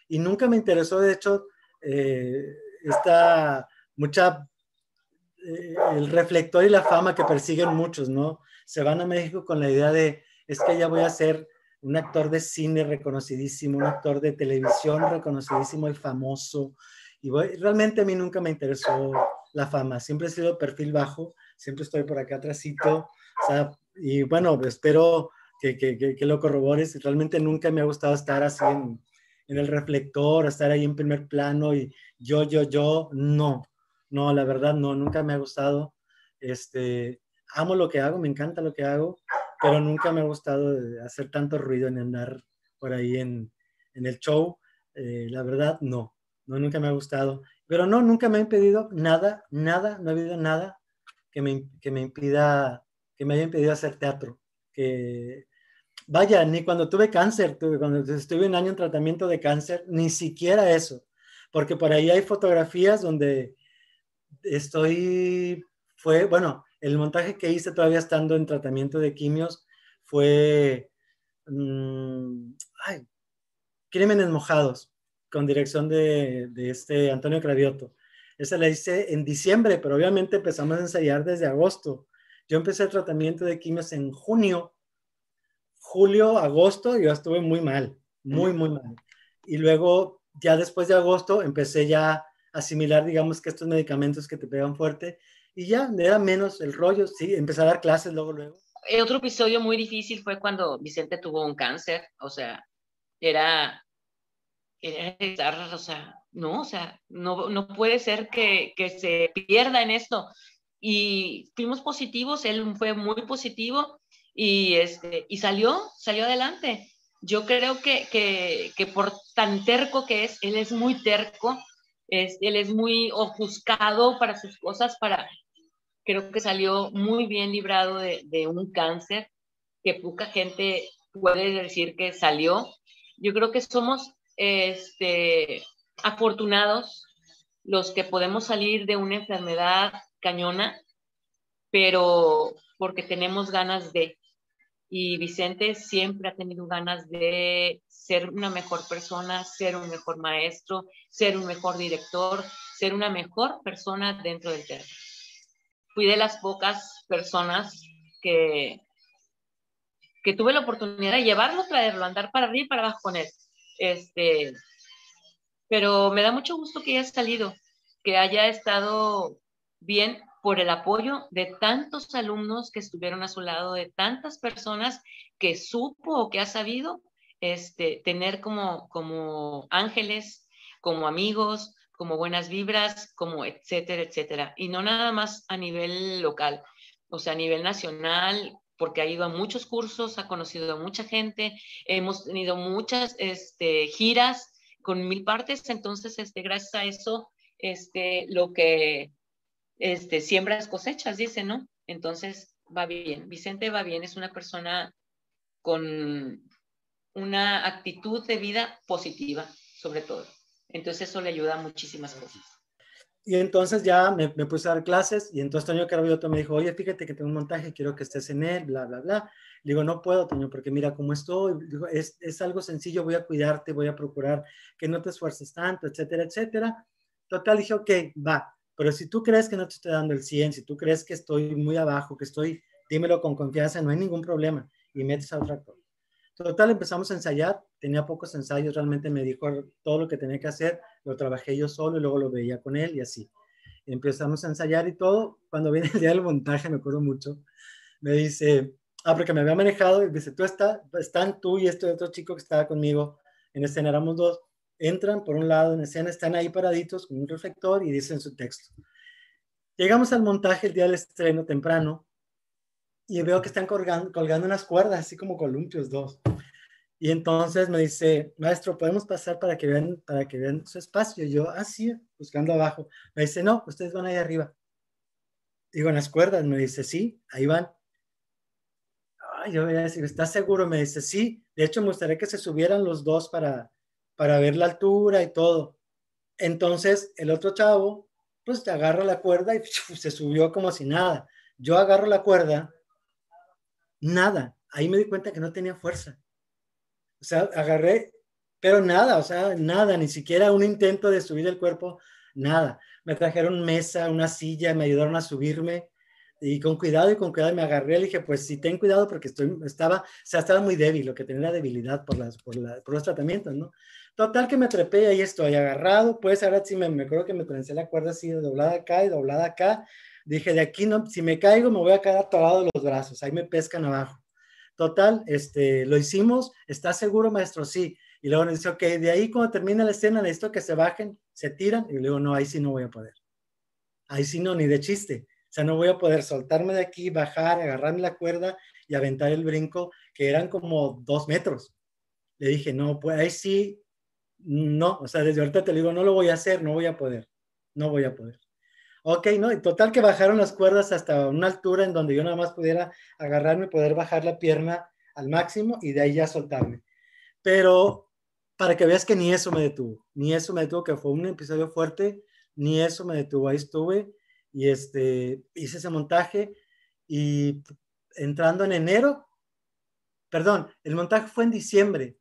Y nunca me interesó, de hecho, eh, esta mucha eh, el reflector y la fama que persiguen muchos, ¿no? Se van a México con la idea de, es que ya voy a ser un actor de cine reconocidísimo, un actor de televisión reconocidísimo y famoso. Y realmente a mí nunca me interesó la fama, siempre he sido perfil bajo, siempre estoy por acá atrásito, y bueno, espero que, que, que, lo corrobores, realmente nunca me ha gustado estar así en, en el reflector, estar ahí en primer plano y yo, yo, yo, no, no, la verdad no, nunca me ha gustado. Este, amo lo que hago, me encanta lo que hago, pero nunca me ha gustado hacer tanto ruido en andar por ahí en, el show. Eh, la verdad, no, no, nunca me ha gustado. Pero no, nunca me ha impedido nada, nada, no ha habido nada que me, que me impida, que me haya impedido hacer teatro. Que, vaya, ni cuando tuve cáncer, tuve, cuando estuve un año en tratamiento de cáncer, ni siquiera eso. Porque por ahí hay fotografías donde estoy, fue, bueno, el montaje que hice todavía estando en tratamiento de quimios fue, mm, ay, Crímenes Mojados, con dirección de, de este Antonio Cravioto. Esa la hice en diciembre, pero obviamente empezamos a ensayar desde agosto. Yo empecé el tratamiento de quimios en junio, julio, agosto, yo estuve muy mal, muy, muy mal. Y luego, ya después de agosto, empecé ya asimilar, digamos, que estos medicamentos que te pegan fuerte y ya, era menos el rollo, sí, empezar a dar clases luego, luego. Otro episodio muy difícil fue cuando Vicente tuvo un cáncer, o sea, era, era o sea, no, o sea, no, no puede ser que, que se pierda en esto. Y fuimos positivos, él fue muy positivo y, este, y salió, salió adelante. Yo creo que, que, que por tan terco que es, él es muy terco, es, él es muy ofuscado para sus cosas, para, creo que salió muy bien librado de, de un cáncer que poca gente puede decir que salió. Yo creo que somos este, afortunados los que podemos salir de una enfermedad cañona, pero porque tenemos ganas de. Y Vicente siempre ha tenido ganas de ser una mejor persona, ser un mejor maestro, ser un mejor director, ser una mejor persona dentro del teatro. Fui de las pocas personas que, que tuve la oportunidad de llevarlo, traerlo, andar para arriba y para abajo con él. Este, pero me da mucho gusto que haya salido, que haya estado bien por el apoyo de tantos alumnos que estuvieron a su lado, de tantas personas que supo o que ha sabido este, tener como, como ángeles, como amigos, como buenas vibras, como etcétera, etcétera. Y no nada más a nivel local, o sea, a nivel nacional, porque ha ido a muchos cursos, ha conocido a mucha gente, hemos tenido muchas este, giras con mil partes, entonces, este, gracias a eso, este, lo que este, siembras cosechas, dice, ¿no? Entonces va bien. Vicente va bien, es una persona con una actitud de vida positiva, sobre todo. Entonces eso le ayuda a muchísimas cosas. Y entonces ya me, puse a dar clases y entonces Toño Carabiotto me dijo, oye, fíjate que tengo un montaje, quiero que estés en él, bla, bla, bla. Le digo, no puedo, Toño, porque mira cómo estoy. Digo, es, es algo sencillo, voy a cuidarte, voy a procurar que no te esfuerces tanto, etcétera, etcétera. Total, dije, ok, va. Pero si tú crees que no te estoy dando el 100, si tú crees que estoy muy abajo, que estoy dímelo con confianza, no hay ningún problema, y metes a otro actor. Total, empezamos a ensayar, tenía pocos ensayos, realmente me dijo todo lo que tenía que hacer, lo trabajé yo solo y luego lo veía con él y así. Empezamos a ensayar y todo, cuando viene el día del montaje, me acuerdo mucho, me dice, ah, porque me había manejado, y dice, tú estás, están tú y este otro chico que estaba conmigo, en escena éramos dos, entran por un lado en escena, están ahí paraditos con un reflector y dicen su texto. Llegamos al montaje el día del estreno temprano y veo que están colgando, colgando unas cuerdas, así como columpios dos. Y entonces me dice, maestro, ¿podemos pasar para que vean, para que vean su espacio? Y yo, ah, sí, buscando abajo. Me dice, no, ustedes van ahí arriba. Digo, en las cuerdas. Me dice, sí, ahí van. Yo voy a decir, ¿estás seguro? Me dice, sí. De hecho, me gustaría que se subieran los dos para, para ver la altura y todo. Entonces, el otro chavo, pues te agarra la cuerda y se subió como si nada. Yo agarro la cuerda, nada. Ahí me di cuenta que no tenía fuerza. O sea, agarré, pero nada, o sea, nada, ni siquiera un intento de subir el cuerpo, nada. Me trajeron mesa, una silla, me ayudaron a subirme y con cuidado y con cuidado me agarré, le dije, pues sí, ten cuidado porque estoy, estaba, o sea, estaba muy débil, lo que tenía debilidad por, las, por, la, por los tratamientos, ¿no? Total que me trepé y ahí estoy agarrado, pues ahora sí me, me acuerdo que me trencé la cuerda así doblada acá y doblada acá. Dije, de aquí no, si me caigo me voy a quedar atorado los brazos, ahí me pescan abajo. Total, este, lo hicimos, ¿estás seguro, maestro? Sí. Y luego me dice, ok, de ahí cuando termina la escena, necesito que se bajen, se tiran. Y le digo, no, ahí sí no voy a poder. Ahí sí no, ni de chiste. O sea, no voy a poder soltarme de aquí, bajar, agarrarme la cuerda y aventar el brinco, que eran como dos metros. Le dije, no, pues ahí sí, no, o sea, desde ahorita te digo, no lo voy a hacer, no voy a poder, no voy a poder. Ok, no, y total que bajaron las cuerdas hasta una altura en donde yo nada más pudiera agarrarme, poder bajar la pierna al máximo y de ahí ya soltarme. Pero para que veas que ni eso me detuvo, ni eso me detuvo, que fue un episodio fuerte, ni eso me detuvo, ahí estuve y este, hice ese montaje y entrando en enero, perdón, el montaje fue en diciembre,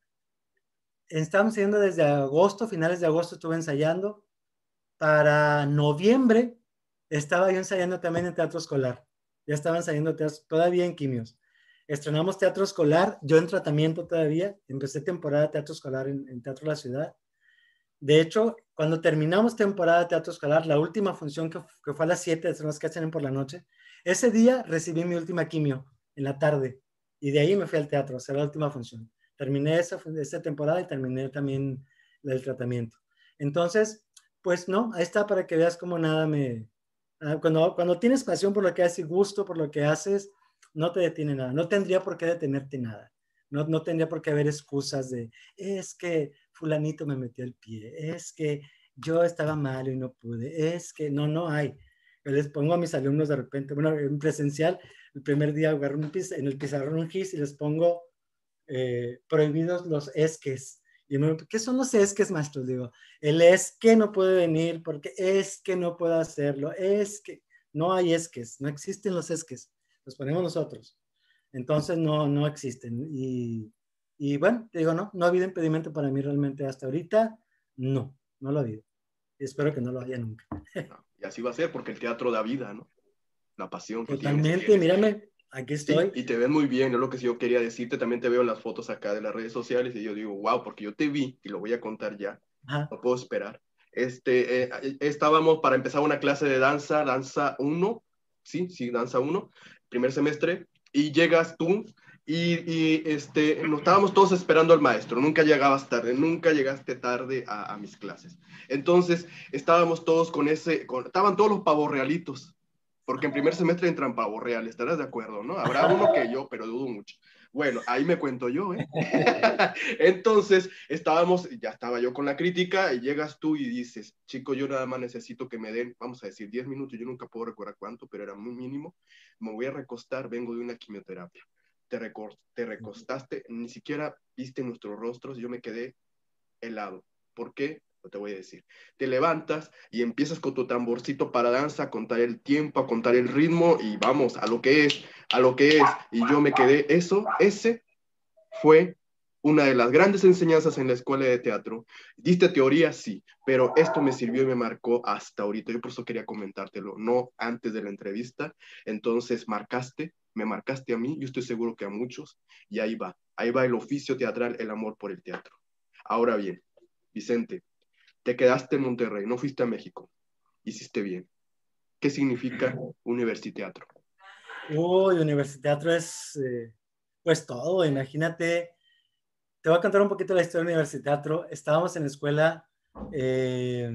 estábamos yendo desde agosto, finales de agosto estuve ensayando. Para noviembre estaba yo ensayando también en teatro escolar. Ya estaba ensayando teatro, todavía en quimios. Estrenamos teatro escolar, yo en tratamiento todavía. Empecé temporada de teatro escolar en, Teatro La Ciudad. De hecho, cuando terminamos temporada de teatro escolar, la última función que, fue a las 7, son las que hacen por la noche, ese día recibí mi última quimio en la tarde y de ahí me fui al teatro, a la última función. Terminé esa, esa temporada y terminé también el tratamiento. Entonces, pues no, ahí está para que veas cómo nada me... Ah, cuando, cuando tienes pasión por lo que haces y gusto por lo que haces, no te detiene nada. No tendría por qué detenerte nada. No, no tendría por qué haber excusas de, es que fulanito me metió el pie, es que yo estaba mal y no pude, es que no, no hay. Yo les pongo a mis alumnos de repente, bueno, en presencial, el primer día agarro un en el pizarrón un gis y les pongo eh, prohibidos los esques. Y me, ¿qué son los esques, maestro? Digo, el es que no puede venir porque es que no puedo hacerlo, es que no hay esques, no existen los esques, los ponemos nosotros. Entonces no, no existen. Y, y bueno, te digo, no, no ha habido impedimento para mí realmente hasta ahorita, no, no lo ha habido. Y espero que no lo haya nunca. y así va a ser porque el teatro da vida, ¿no? La pasión que Totalmente, mírame, Aquí estoy. y te ven muy bien, es lo que yo quería decirte. También te veo en las fotos acá de las redes sociales y yo digo, wow, porque yo te vi y lo voy a contar ya. No puedo esperar. Este, eh, estábamos para empezar una clase de danza, danza 1, sí, sí, danza 1, primer semestre, y llegas tú y, y, este, nos estábamos todos esperando al maestro, nunca llegabas tarde, nunca llegaste tarde a, a mis clases. Entonces, estábamos todos con ese, con, estaban todos los pavos realitos, porque en primer semestre entran pavos reales, estarás de acuerdo, ¿no? Habrá uno que yo, pero dudo mucho. Bueno, ahí me cuento yo, ¿eh? Entonces, estábamos, ya estaba yo con la crítica y llegas tú y dices, chico, yo nada más necesito que me den, vamos a decir, 10 minutos, yo nunca puedo recordar cuánto, pero era muy mínimo, me voy a recostar, vengo de una quimioterapia. Te, te recostaste, ni siquiera viste nuestros rostros, yo me quedé helado. ¿Por qué? Te voy a decir. Te levantas y empiezas con tu tamborcito para danza a contar el tiempo, a contar el ritmo y vamos a lo que es, a lo que es. Y yo me quedé, eso, ese fue una de las grandes enseñanzas en la escuela de teatro. Diste teoría, sí, pero esto me sirvió y me marcó hasta ahorita. Yo por eso quería comentártelo, no antes de la entrevista. Entonces, marcaste me marcaste a mí, yo estoy seguro que a muchos, y ahí va, ahí va el oficio teatral, el amor por el teatro. Ahora bien, Vicente, te quedaste en Monterrey, no fuiste a México, hiciste bien. ¿Qué significa universiteatro? Uy, universiteatro es eh, pues todo, imagínate, te voy a contar un poquito la historia de universiteatro. Estábamos en la escuela, eh,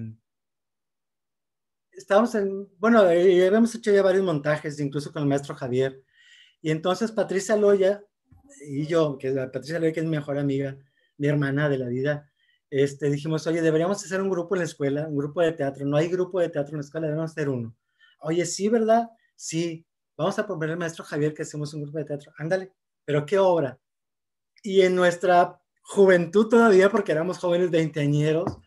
estábamos en, bueno, eh, habíamos hecho ya varios montajes, incluso con el maestro Javier, y entonces Patricia Loya y yo, que Patricia Loya, que es mi mejor amiga, mi hermana de la vida, este, dijimos, oye, deberíamos hacer un grupo en la escuela, un grupo de teatro. No hay grupo de teatro en la escuela, debemos hacer uno. Oye, sí, ¿verdad? Sí. Vamos a proponer al maestro Javier que hacemos un grupo de teatro. Ándale, pero ¿qué obra? Y en nuestra juventud todavía, porque éramos jóvenes veinteañeros,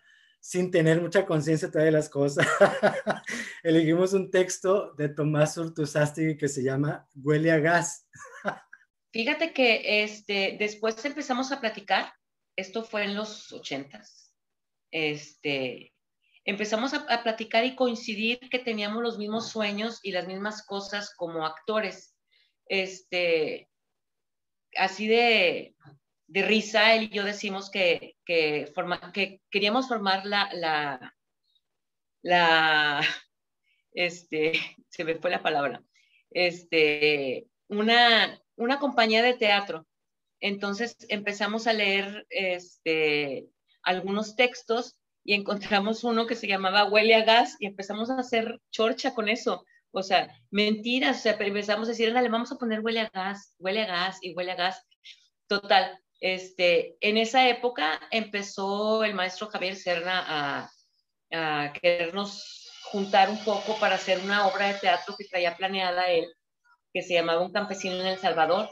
sin tener mucha conciencia todavía de las cosas, elegimos un texto de Tomás Urtuzástegui que se llama Huele a gas. Fíjate que este, después empezamos a platicar esto fue en los ochentas. Este, empezamos a, platicar y coincidir que teníamos los mismos sueños y las mismas cosas como actores. Este, así de, risa, él y yo decimos que, que, que queríamos formar la, la, la, este, se me fue la palabra, este, una, una compañía de teatro entonces empezamos a leer este, algunos textos y encontramos uno que se llamaba Huele a gas y empezamos a hacer chorcha con eso. O sea, mentiras, o sea, empezamos a decir, dale, vamos a poner huele a gas, huele a gas y huele a gas. Total, este, en esa época empezó el maestro Javier Serna a, a querernos juntar un poco para hacer una obra de teatro que traía planeada él, que se llamaba Un campesino en El Salvador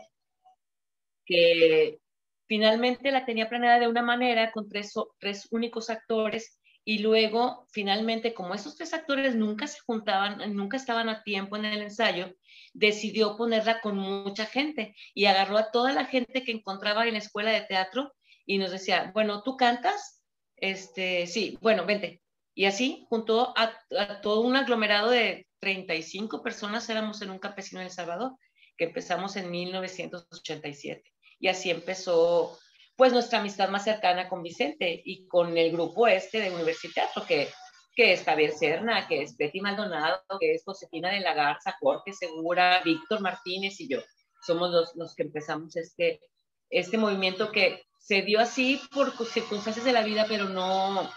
que finalmente la tenía planeada de una manera con tres, tres únicos actores y luego finalmente como esos tres actores nunca se juntaban, nunca estaban a tiempo en el ensayo, decidió ponerla con mucha gente y agarró a toda la gente que encontraba en la escuela de teatro y nos decía, bueno, ¿tú cantas? Este, sí, bueno, vente. Y así juntó a, a todo un aglomerado de 35 personas, éramos en un campesino en El Salvador, que empezamos en 1987 y así empezó pues nuestra amistad más cercana con Vicente y con el grupo este de Universiteatro, que, que es Javier Serna, que es Betty Maldonado, que es Josefina de la Garza, Jorge Segura, Víctor Martínez y yo. Somos los, los que empezamos este, este movimiento que se dio así por circunstancias de la vida, pero no,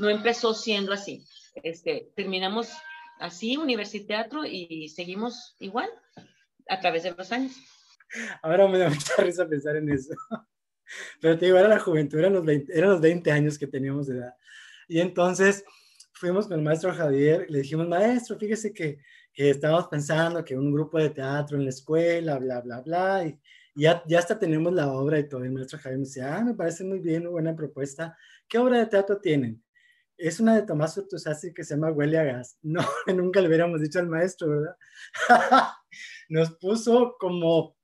no empezó siendo así. Este, terminamos así, Universiteatro, y seguimos igual a través de los años. Ahora me da mucha risa pensar en eso. Pero te digo, era la juventud, eran los 20, eran los 20 años que teníamos de edad. Y entonces fuimos con el maestro Javier, le dijimos, maestro, fíjese que, que estábamos pensando que un grupo de teatro en la escuela, bla, bla, bla, y, ya, ya hasta tenemos la obra y todo. El maestro Javier me decía, ah, me parece muy bien, una buena propuesta. ¿Qué obra de teatro tienen? Es una de Tomás Urtuzasi que se llama Huele a Gas. No, nunca le hubiéramos dicho al maestro, ¿verdad? Nos puso como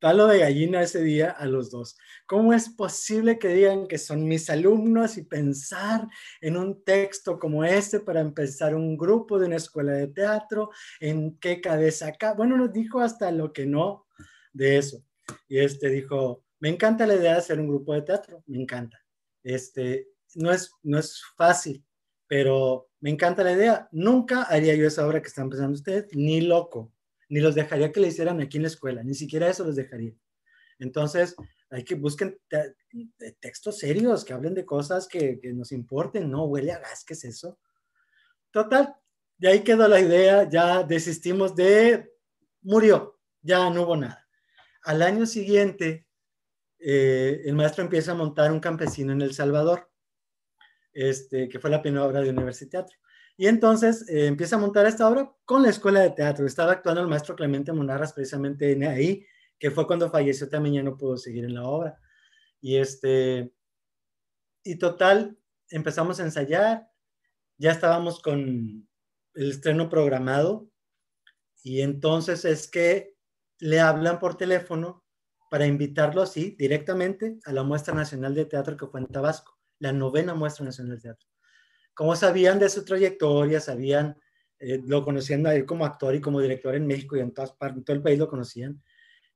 palo de gallina ese día a los dos. ¿Cómo es posible que digan que son mis alumnos y pensar en un texto como este para empezar un grupo de una escuela de teatro? ¿En qué cabeza acá? Bueno, nos dijo hasta lo que no de eso. Y este dijo, me encanta la idea de hacer un grupo de teatro, me encanta. Este, no es, no es fácil, pero me encanta la idea. Nunca haría yo esa obra que están pensando ustedes, ni loco ni los dejaría que le hicieran aquí en la escuela, ni siquiera eso los dejaría. Entonces, hay que busquen textos serios que hablen de cosas que, nos importen, no huele a gas, ¿qué es eso? Total, de ahí quedó la idea, ya desistimos de, murió, ya no hubo nada. Al año siguiente, eh, el maestro empieza a montar un campesino en El Salvador, este, que fue la primera obra de Universidad Teatro. Y entonces eh, empieza a montar esta obra con la escuela de teatro. Estaba actuando el maestro Clemente Monarras precisamente ahí, que fue cuando falleció también ya no pudo seguir en la obra. Y este, y total, empezamos a ensayar, ya estábamos con el estreno programado y entonces es que le hablan por teléfono para invitarlo así directamente a la muestra nacional de teatro que fue en Tabasco, la novena muestra nacional de teatro como sabían de su trayectoria, sabían eh, lo conocían a él como actor y como director en México y en todas en todo el país lo conocían.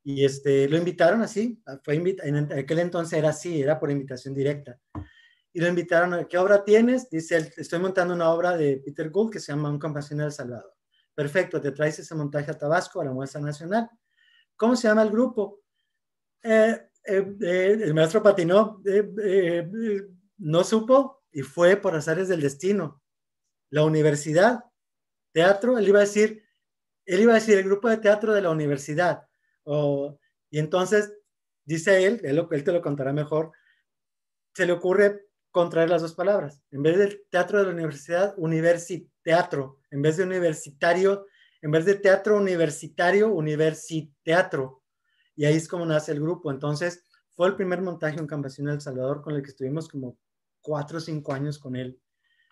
Y este, lo invitaron así, fue en aquel entonces era así, era por invitación directa. Y lo invitaron ¿qué obra tienes? Dice, estoy montando una obra de Peter Gould que se llama Un compasión del Salvador. Perfecto, te traes ese montaje a Tabasco, a la muestra nacional. ¿Cómo se llama el grupo? Eh, eh, eh, el maestro patinó, no supo y fue por azares del destino. La universidad, teatro, él iba a decir, él iba a decir el grupo de teatro de la universidad. y entonces, dice él, él, él te lo contará mejor, se le ocurre contraer las dos palabras. En vez del teatro de la universidad, universiteatro. En vez de universitario, en vez de teatro universitario, universiteatro. Y ahí es como nace el grupo. Entonces, fue el primer montaje en Campesino El Salvador con el que estuvimos como cuatro o cinco años con él.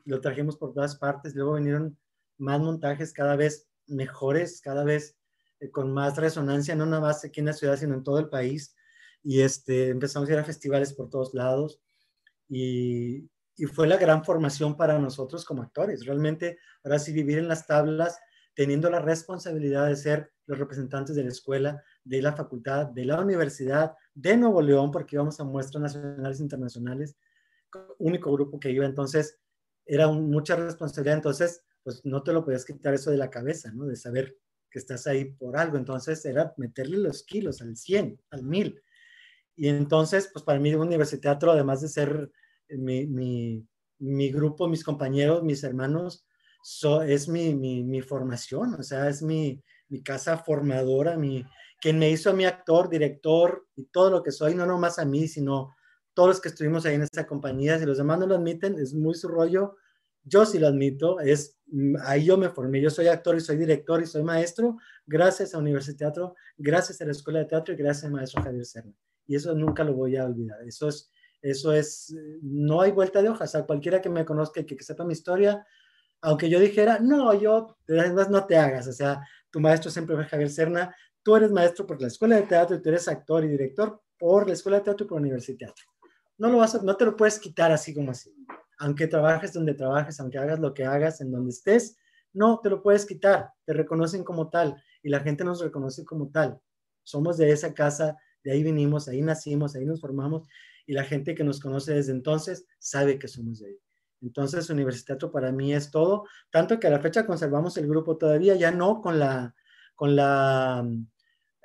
Lo trajimos por todas partes. Luego vinieron más montajes cada vez mejores, cada vez eh, con más resonancia, no nada más aquí en la ciudad, sino en todo el país. Y este, empezamos a ir a festivales por todos lados. Y, y fue la gran formación para nosotros como actores. Realmente, ahora sí, vivir en las tablas, teniendo la responsabilidad de ser los representantes de la escuela, de la facultad, de la universidad, de Nuevo León, porque íbamos a muestras nacionales e internacionales, único grupo que iba, entonces era mucha responsabilidad, entonces pues no te lo podías quitar eso de la cabeza, ¿no? De saber que estás ahí por algo, entonces era meterle los kilos al 100, al 1000. Y entonces, pues para mí Universidad Teatro, además de ser mi, mi, mi grupo, mis compañeros, mis hermanos, es mi, mi, formación, o sea, es mi, casa formadora, mi, quien me hizo a mi actor, director y todo lo que soy, no nomás a mí, sino todos los que estuvimos ahí en esa compañía, si los demás no lo admiten, es muy su rollo, yo sí lo admito, es, ahí yo me formé, yo soy actor y soy director y soy maestro, gracias a Universidad de Teatro, gracias a la Escuela de Teatro y gracias al maestro Javier Serna. Y eso nunca lo voy a olvidar, eso es, eso es, no hay vuelta de hojas, a cualquiera que me conozca y que, que sepa mi historia, aunque yo dijera, no, yo, no te hagas, o sea, tu maestro siempre fue Javier Serna, tú eres maestro por la Escuela de Teatro y tú eres actor y director por la Escuela de Teatro y por la Universidad de Teatro. No, lo vas no te lo puedes quitar así como así. Aunque trabajes donde trabajes, aunque hagas lo que hagas, en donde estés, no te lo puedes quitar. Te reconocen como tal y la gente nos reconoce como tal. Somos de esa casa, de ahí vinimos, ahí nacimos, ahí nos formamos y la gente que nos conoce desde entonces sabe que somos de ahí. Entonces, Universitato para mí es todo, tanto que a la fecha conservamos el grupo todavía, ya no con la, con la,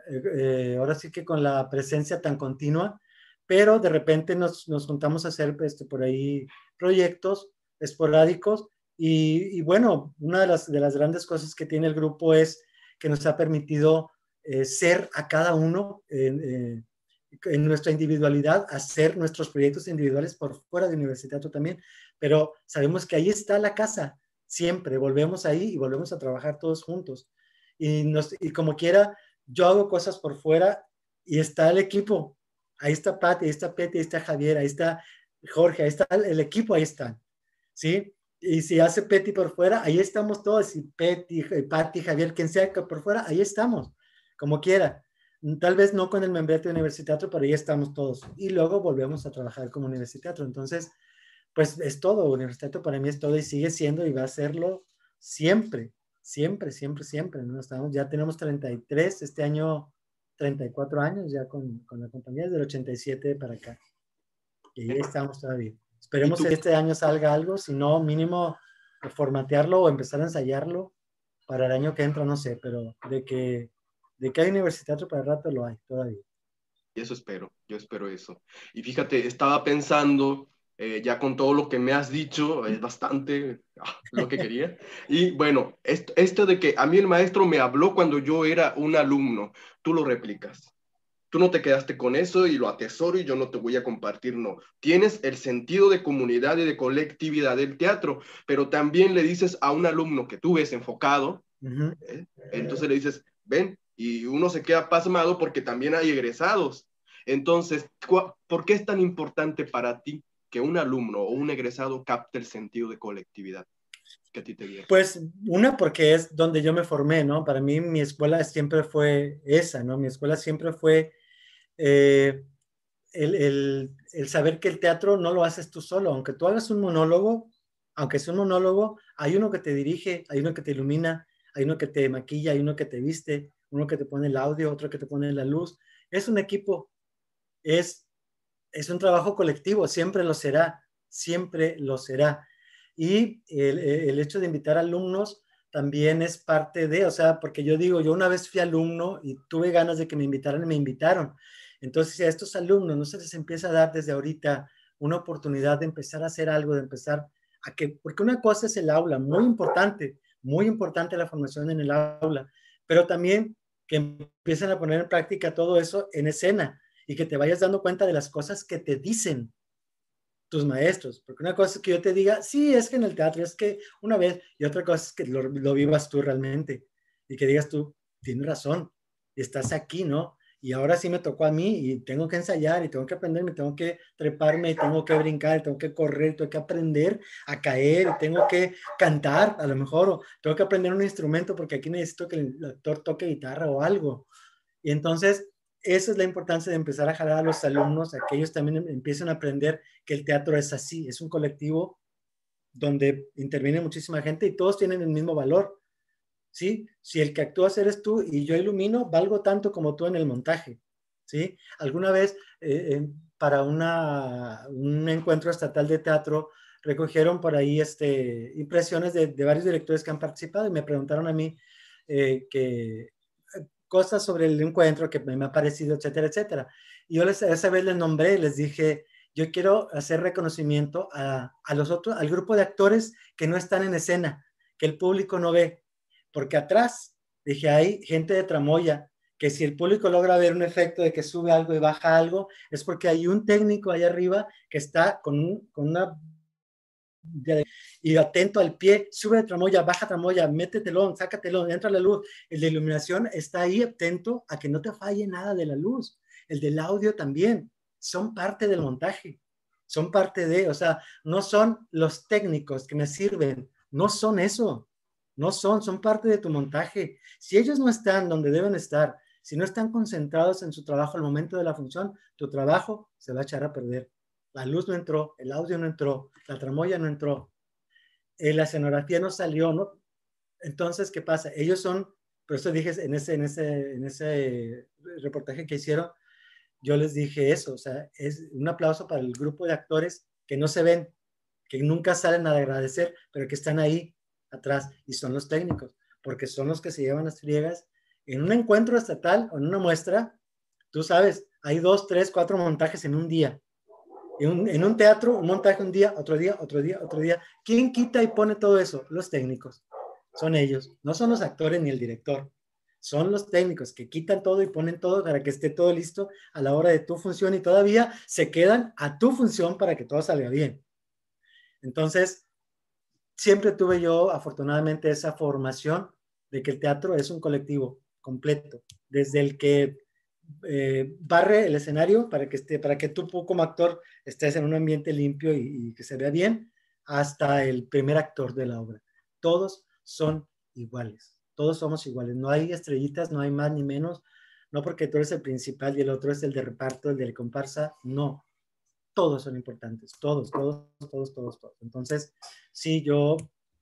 eh, eh, ahora sí que con la presencia tan continua, pero de repente nos, nos juntamos a hacer este, por ahí proyectos esporádicos y, bueno, una de las, de las grandes cosas que tiene el grupo es que nos ha permitido eh, ser a cada uno en nuestra individualidad, hacer nuestros proyectos individuales por fuera de Universidad también, pero sabemos que ahí está la casa, siempre, volvemos ahí y volvemos a trabajar todos juntos. Y, nos, y como quiera, yo hago cosas por fuera y está el equipo, ahí está Pati, ahí está Peti, ahí está Javier, ahí está Jorge, ahí está el, equipo, ahí están, ¿sí? Y si hace Peti por fuera, ahí estamos todos, y Peti, Pati, Javier, quien sea que por fuera, ahí estamos, como quiera. Tal vez no con el membrete de Universitato, pero ahí estamos todos. Y luego volvemos a trabajar como Universitato. Entonces, pues es todo, Universitato para mí es todo y sigue siendo y va a serlo siempre, siempre, siempre, siempre. ¿no? Estamos, ya tenemos 33, este año 34 años ya con, con la compañía, desde el 87 para acá. Y ahí estamos todavía. Esperemos que este año salga algo, si no, mínimo formatearlo o empezar a ensayarlo para el año que entra, no sé, pero de que, de que hay universitario para el rato lo hay todavía. Y eso espero, yo espero eso. Y fíjate, estaba pensando eh, ya con todo lo que me has dicho, es bastante ah, lo que quería. Y bueno, esto, esto de que a mí el maestro me habló cuando yo era un alumno, tú lo replicas. Tú no te quedaste con eso y lo atesoro y yo no te voy a compartir, no. Tienes el sentido de comunidad y de colectividad del teatro, pero también le dices a un alumno que tú ves enfocado, ¿eh? entonces le dices, ven, y uno se queda pasmado porque también hay egresados. Entonces, ¿por qué es tan importante para ti que un alumno o un egresado capte el sentido de colectividad que a ti te dio? Pues una porque es donde yo me formé, ¿no? Para mí mi escuela siempre fue esa, ¿no? Mi escuela siempre fue eh, el, el, el, saber que el teatro no lo haces tú solo, aunque tú hagas un monólogo, Aunque es un monólogo, hay uno que te dirige, hay uno que te ilumina, hay uno que te maquilla, hay uno que te viste, uno que te pone el audio, otro que te pone la luz. Es un equipo, es, es un trabajo colectivo, siempre lo será, siempre lo será. Y el, hecho de invitar alumnos también es parte de, o sea, porque yo digo, yo una vez fui alumno y tuve ganas de que me invitaran y me invitaron. Entonces, si a estos alumnos no se les empieza a dar desde ahorita una oportunidad de empezar a hacer algo, de empezar a que, porque una cosa es el aula, muy importante, muy importante la formación en el aula, pero también que empiecen a poner en práctica todo eso en escena y que te vayas dando cuenta de las cosas que te dicen tus maestros. Porque una cosa es que yo te diga, sí, es que en el teatro, es que una vez, y otra cosa es que lo, vivas tú realmente y que digas tú, tienes razón, estás aquí, ¿no? Y ahora sí me tocó a mí y tengo que ensayar y tengo que aprender, me tengo que treparme y tengo que brincar, y tengo que correr, tengo que aprender a caer, tengo que cantar a lo mejor, o tengo que aprender un instrumento porque aquí necesito que el actor toque guitarra o algo. Y entonces, esa es la importancia de empezar a jalar a los alumnos, a que ellos también em, empiecen a aprender que el teatro es así, es un colectivo donde interviene muchísima gente y todos tienen el mismo valor. ¿Sí? Si el que actúas eres tú y yo ilumino, valgo tanto como tú en el montaje. ¿Sí? Alguna vez eh, para una, un encuentro estatal de teatro recogieron por ahí este, impresiones de, de varios directores que han participado y me preguntaron a mí eh, que cosas sobre el encuentro que me ha parecido, etcétera, etcétera. Y yo les, esa vez les nombré, les dije, yo quiero hacer reconocimiento a, a, los otros, al grupo de actores que no están en escena, que el público no ve, porque atrás, dije, hay gente de tramoya, que si el público logra ver un efecto de que sube algo y baja algo, es porque hay un técnico ahí arriba que está con, un, con una y atento al pie, sube tramoya, baja tramoya, mete telón, saca telón, entra la luz. El de iluminación está ahí atento a que no te falle nada de la luz. El del audio también. Son parte del montaje. Son parte de, o sea, no son los técnicos que me sirven. No son eso. No son, son parte de tu montaje. Si ellos no están donde deben estar, si no están concentrados en su trabajo al momento de la función, tu trabajo se va a echar a perder la luz no entró, el audio no entró, la tramoya no entró, eh, la escenografía no salió, ¿no? Entonces, ¿qué pasa? Ellos son, por eso dije en ese, en ese, en ese reportaje que hicieron, yo les dije eso, o sea, es un aplauso para el grupo de actores que no se ven, que nunca salen a agradecer, pero que están ahí atrás y son los técnicos, porque son los que se llevan las friegas en un encuentro estatal o en una muestra, tú sabes, hay dos, tres, cuatro montajes en un día en un, teatro, un montaje un día, otro día, otro día, otro día. ¿Quién quita y pone todo eso? Los técnicos. Son ellos. No son los actores ni el director. Son los técnicos que quitan todo y ponen todo para que esté todo listo a la hora de tu función y todavía se quedan a tu función para que todo salga bien. Entonces, siempre tuve yo, afortunadamente, esa formación de que el teatro es un colectivo completo, desde el que eh, barre el escenario para que, esté, para que tú como actor estés en un ambiente limpio y, que se vea bien, hasta el primer actor de la obra. Todos son iguales, todos somos iguales, no hay estrellitas, no hay más ni menos, no porque tú eres el principal y el otro es el de reparto, el de comparsa, no, todos son importantes, todos, todos, todos, todos. Entonces, sí, yo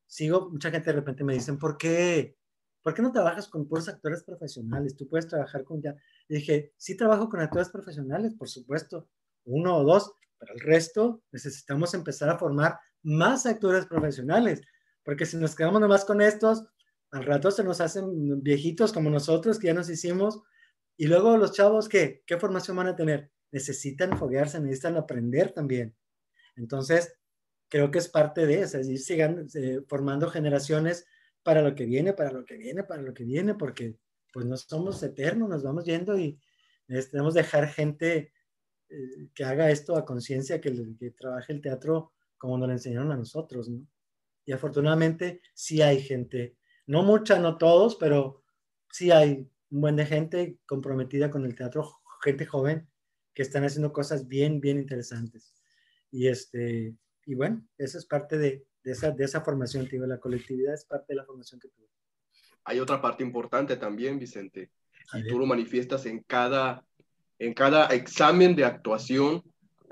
sigo, mucha gente de repente me dicen, ¿por qué? ¿Por qué no trabajas con puros actores profesionales? Tú puedes trabajar con ya. Y dije, sí trabajo con actores profesionales, por supuesto, uno o dos, pero el resto necesitamos empezar a formar más actores profesionales, porque si nos quedamos nomás con estos, al rato se nos hacen viejitos como nosotros que ya nos hicimos, y luego los chavos, ¿qué? ¿Qué formación van a tener? Necesitan foguearse, necesitan aprender también. Entonces, creo que es parte de eso, es ir sigan, eh, formando generaciones para lo que viene, para lo que viene, para lo que viene, porque pues no somos eternos, nos vamos yendo y necesitamos dejar gente eh, que haga esto a conciencia, que, que, trabaje el teatro como nos lo enseñaron a nosotros, ¿no? Y afortunadamente sí hay gente, no mucha, no todos, pero sí hay un buen de gente comprometida con el teatro, gente joven que están haciendo cosas bien, bien interesantes. Y este, y bueno, eso es parte de, de esa, de esa formación, tío. La colectividad es parte de la formación que tuve. Hay otra parte importante también, Vicente, y tú lo manifiestas en cada, en cada examen de actuación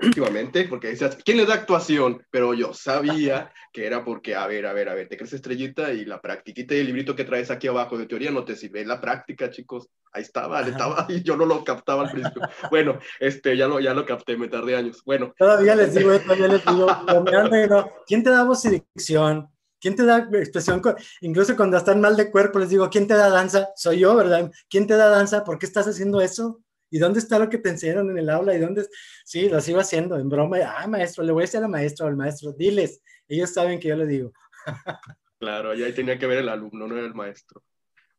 últimamente, porque decías, ¿quién le da actuación? Pero yo sabía que era porque, a ver, a ver, a ver, te crees estrellita y la practiquita y el librito que traes aquí abajo de teoría no te sirve. La práctica, chicos, ahí estaba, estaba y yo no lo captaba al principio. bueno, este, ya lo, ya lo capté, me tardé años. Bueno. Todavía les digo, todavía les digo, ¿quién te da voz y dicción? ¿Quién te da expresión? Incluso cuando están mal de cuerpo, les digo, ¿quién te da danza? Soy yo, ¿verdad? ¿Quién te da danza? ¿Por qué estás haciendo eso? ¿Y dónde está lo que te enseñaron en el aula? ¿Y dónde? Sí, lo sigo haciendo en broma. Ah, maestro, le voy a decir a la maestra o al maestro, diles. Ellos saben que yo le digo. claro, ahí tenía que ver el alumno, no el maestro.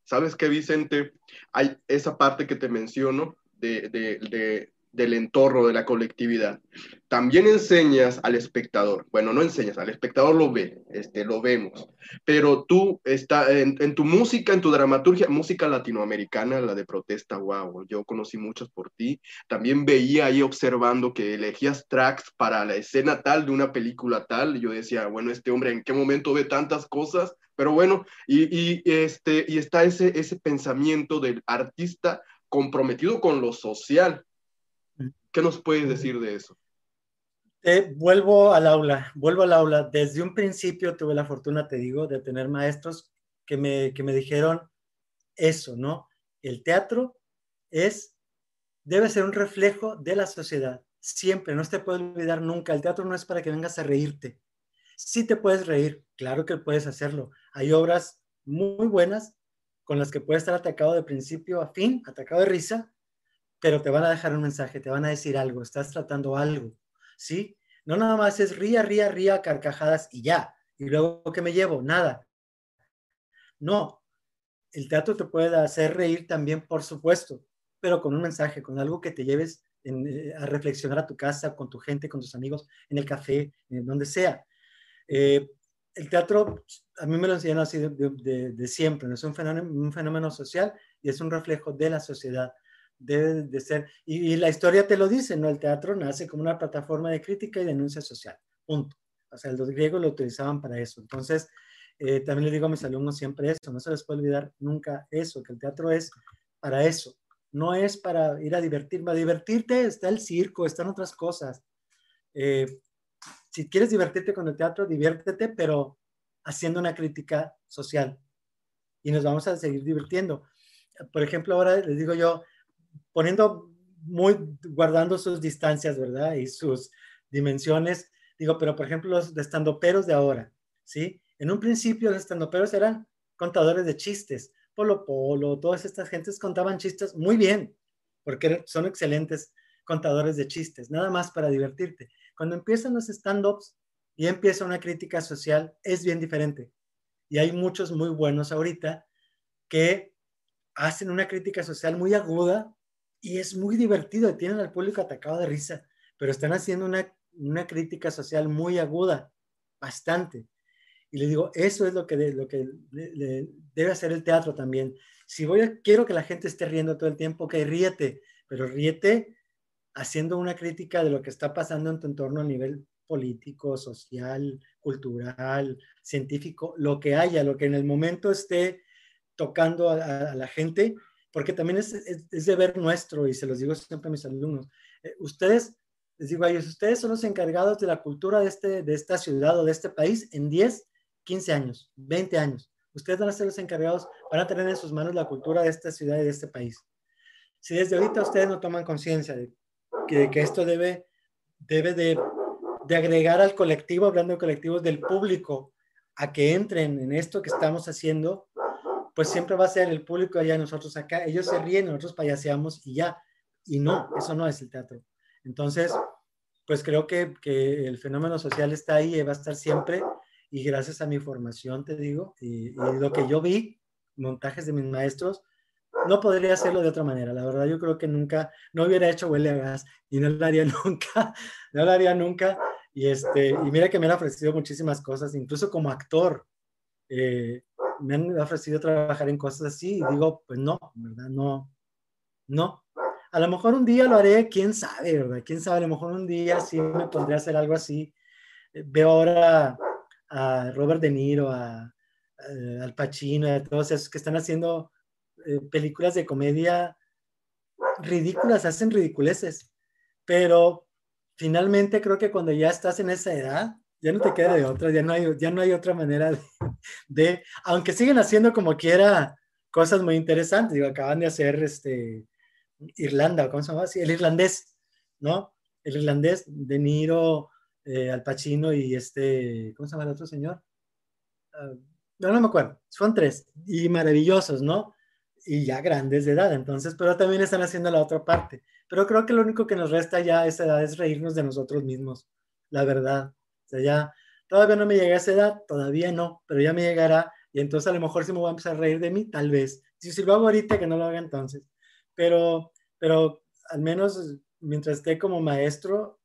¿Sabes qué, Vicente? Hay esa parte que te menciono de, de, del entorno, de la colectividad. También enseñas al espectador, bueno, no enseñas, al espectador lo ve, este, lo vemos, pero tú está en, tu música, en tu dramaturgia, música latinoamericana, la de protesta, wow, yo conocí muchos por ti, también veía ahí observando que elegías tracks para la escena tal de una película tal, yo decía, bueno, este hombre, ¿en qué momento ve tantas cosas? Pero bueno, y, y este, y está ese, ese pensamiento del artista comprometido con lo social, ¿Qué nos puedes decir de eso? vuelvo al aula, vuelvo al aula. Desde un principio tuve la fortuna, te digo, de tener maestros que me, que me dijeron eso, ¿no? El teatro es, debe ser un reflejo de la sociedad. Siempre, no te puedes olvidar nunca. El teatro no es para que vengas a reírte. Sí te puedes reír, claro que puedes hacerlo. Hay obras muy buenas con las que puedes estar atacado de principio a fin, atacado de risa, pero te van a dejar un mensaje, te van a decir algo, estás tratando algo, ¿sí? No nada más es ría, ría, ría, carcajadas y ya. Y luego, ¿qué me llevo? Nada. No, el teatro te puede hacer reír también, por supuesto, pero con un mensaje, con algo que te lleves eh, a reflexionar a tu casa, con tu gente, con tus amigos, en el café, en donde sea. Eh, el teatro, a mí me lo enseñaron así de, siempre, ¿no? es un fenómeno, un fenómeno social y es un reflejo de la sociedad debe de ser, y, la historia te lo dice, ¿no? El teatro nace como una plataforma de crítica y denuncia social, punto. O sea, los griegos lo utilizaban para eso. Entonces, eh, también le digo a mis alumnos siempre eso, no se les puede olvidar nunca eso, que el teatro es para eso, no es para ir a divertirme, a divertirte está el circo, están otras cosas. Eh, si quieres divertirte con el teatro, diviértete, pero haciendo una crítica social. Y nos vamos a seguir divirtiendo. Por ejemplo, ahora les digo yo, poniendo muy, guardando sus distancias, ¿verdad? Y sus dimensiones. Digo, pero por ejemplo, los estandoperos de ahora, ¿sí? En un principio los estandoperos eran contadores de chistes. Polo Polo, todas estas gentes contaban chistes muy bien, porque son excelentes contadores de chistes, nada más para divertirte. Cuando empiezan los stand-ups y empieza una crítica social, es bien diferente. Y hay muchos muy buenos ahorita que hacen una crítica social muy aguda, y es muy divertido, tienen al público atacado de risa, pero están haciendo una, una crítica social muy aguda, bastante. Y le digo, eso es lo que, lo que debe hacer el teatro también. Si voy a, quiero que la gente esté riendo todo el tiempo, que ríete, pero ríete haciendo una crítica de lo que está pasando en tu entorno a nivel político, social, cultural, científico, lo que haya, lo que en el momento esté tocando a la gente, porque también es, es, deber nuestro, y se los digo siempre a mis alumnos, eh, ustedes, les digo a ellos, ustedes son los encargados de la cultura de, este, de esta ciudad o de este país en 10, 15 años, 20 años. Ustedes van a ser los encargados, van a tener en sus manos la cultura de esta ciudad y de este país. Si desde ahorita ustedes no toman conciencia de que, que, esto debe, debe de, de agregar al colectivo, hablando de colectivos del público, a que entren en esto que estamos haciendo, pues siempre va a ser el público allá, nosotros acá. Ellos se ríen, nosotros payaseamos y ya. Y no, eso no es el teatro. Entonces, pues creo que, que el fenómeno social está ahí va a estar siempre. Y gracias a mi formación, te digo, y, lo que yo vi, montajes de mis maestros, no podría hacerlo de otra manera. La verdad, yo creo que nunca, no hubiera hecho huele a gas y no lo haría nunca, no lo haría nunca. Y, este, y mira que me han ofrecido muchísimas cosas, incluso como actor. Eh, me han ofrecido trabajar en cosas así y digo, pues no, ¿verdad? No, no. A lo mejor un día lo haré, quién sabe, ¿verdad? Quién sabe, a lo mejor un día sí me pondré a hacer algo así. Eh, veo ahora a Robert De Niro, a, Al Pacino, a todos esos que están haciendo eh, películas de comedia ridículas, hacen ridiculeces, pero finalmente creo que cuando ya estás en esa edad, ya no te queda de otra, ya no hay, ya no hay otra manera de, aunque siguen haciendo como quiera cosas muy interesantes, digo, acaban de hacer este, Irlanda, ¿cómo se llama? Sí, el irlandés, ¿no? El irlandés, De Niro, eh, Al Pacino y este, ¿cómo se llama el otro señor? Uh, no, no me acuerdo, son tres, y maravillosos, ¿no? Y ya grandes de edad, entonces, pero también están haciendo la otra parte. Pero creo que lo único que nos resta ya a esa edad es reírnos de nosotros mismos, la verdad. O sea, ya todavía no me llega a esa edad, todavía no, pero ya me llegará y entonces a lo mejor si me voy a empezar a reír de mí, tal vez. Si, si lo hago ahorita, que no lo haga entonces. Pero, pero al menos mientras esté como maestro,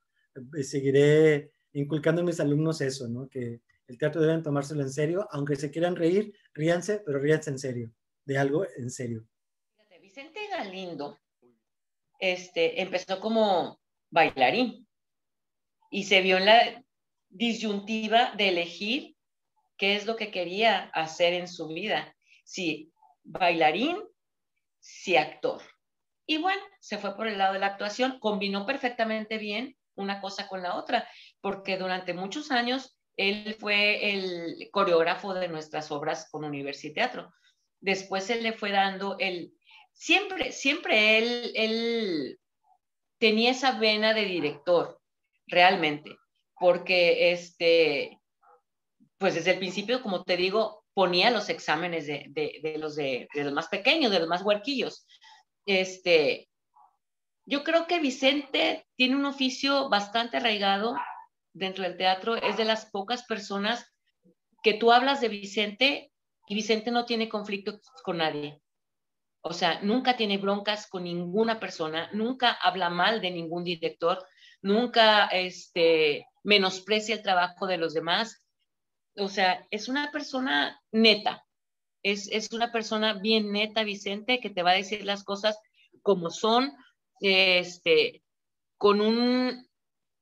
eh, seguiré inculcando a mis alumnos eso, ¿no? Que el teatro deben tomárselo en serio, aunque se quieran reír, ríanse, pero ríanse en serio, de algo en serio. Vicente Galindo este, empezó como bailarín y se vio en la disyuntiva de elegir qué es lo que quería hacer en su vida, si bailarín, si actor. Y bueno, se fue por el lado de la actuación, combinó perfectamente bien una cosa con la otra, porque durante muchos años él fue el coreógrafo de nuestras obras con Universidad Teatro. Después se le fue dando el siempre, siempre él, él tenía esa vena de director, realmente, porque este, pues desde el principio, como te digo, ponía los exámenes de, de, los, de, los más pequeños, de los más huerquillos. Este, yo creo que Vicente tiene un oficio bastante arraigado dentro del teatro, es de las pocas personas que tú hablas de Vicente y Vicente no tiene conflicto con nadie. O sea, nunca tiene broncas con ninguna persona, nunca habla mal de ningún director, nunca este, menosprecia el trabajo de los demás. O sea, es una persona neta, es, es una persona bien neta, Vicente, que te va a decir las cosas como son, este, con un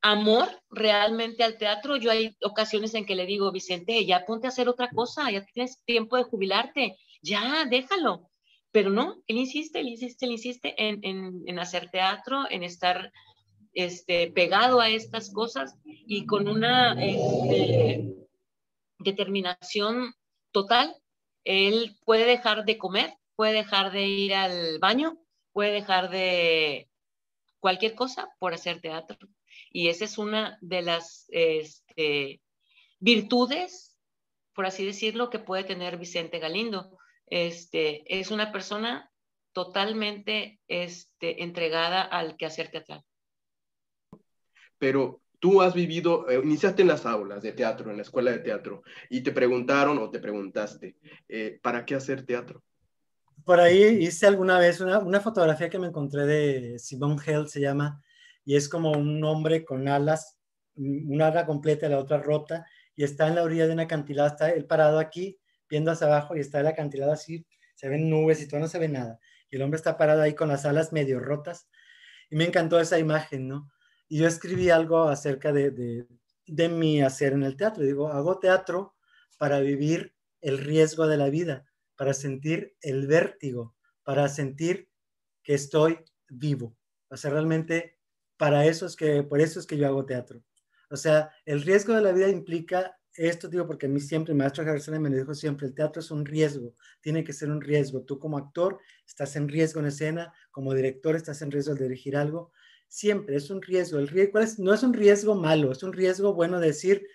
amor realmente al teatro. Yo hay ocasiones en que le digo, Vicente, ya ponte a hacer otra cosa, ya tienes tiempo de jubilarte, ya déjalo pero no, él insiste, él insiste, él insiste en, hacer teatro, en estar este, pegado a estas cosas y con una este, determinación total. Él puede dejar de comer, puede dejar de ir al baño, puede dejar de cualquier cosa por hacer teatro. Y esa es una de las este, virtudes, por así decirlo, que puede tener Vicente Galindo este, es una persona totalmente este, entregada al quehacer teatral. Pero tú has vivido, eh, iniciaste en las aulas de teatro, en la escuela de teatro, y te preguntaron o te preguntaste, eh, ¿para qué hacer teatro? Por ahí hice alguna vez una, una fotografía que me encontré de Simone Hell, se llama, y es como un hombre con alas, una ala completa y la otra rota, y está en la orilla de una acantilado, está él parado aquí, viendo hacia abajo y está el acantilado así, se ven nubes y todo, no se ve nada. Y el hombre está parado ahí con las alas medio rotas. Y me encantó esa imagen, ¿no? Y yo escribí algo acerca de, de, mi hacer en el teatro. Digo, hago teatro para vivir el riesgo de la vida, para sentir el vértigo, para sentir que estoy vivo. O sea, realmente para eso es que, por eso es que yo hago teatro. O sea, el riesgo de la vida implica esto digo porque a mí siempre, el maestro García me dijo siempre, el teatro es un riesgo, tiene que ser un riesgo. Tú como actor estás en riesgo en escena, como director estás en riesgo de dirigir algo. Siempre es un riesgo. El riesgo no es un riesgo malo, es un riesgo bueno decir,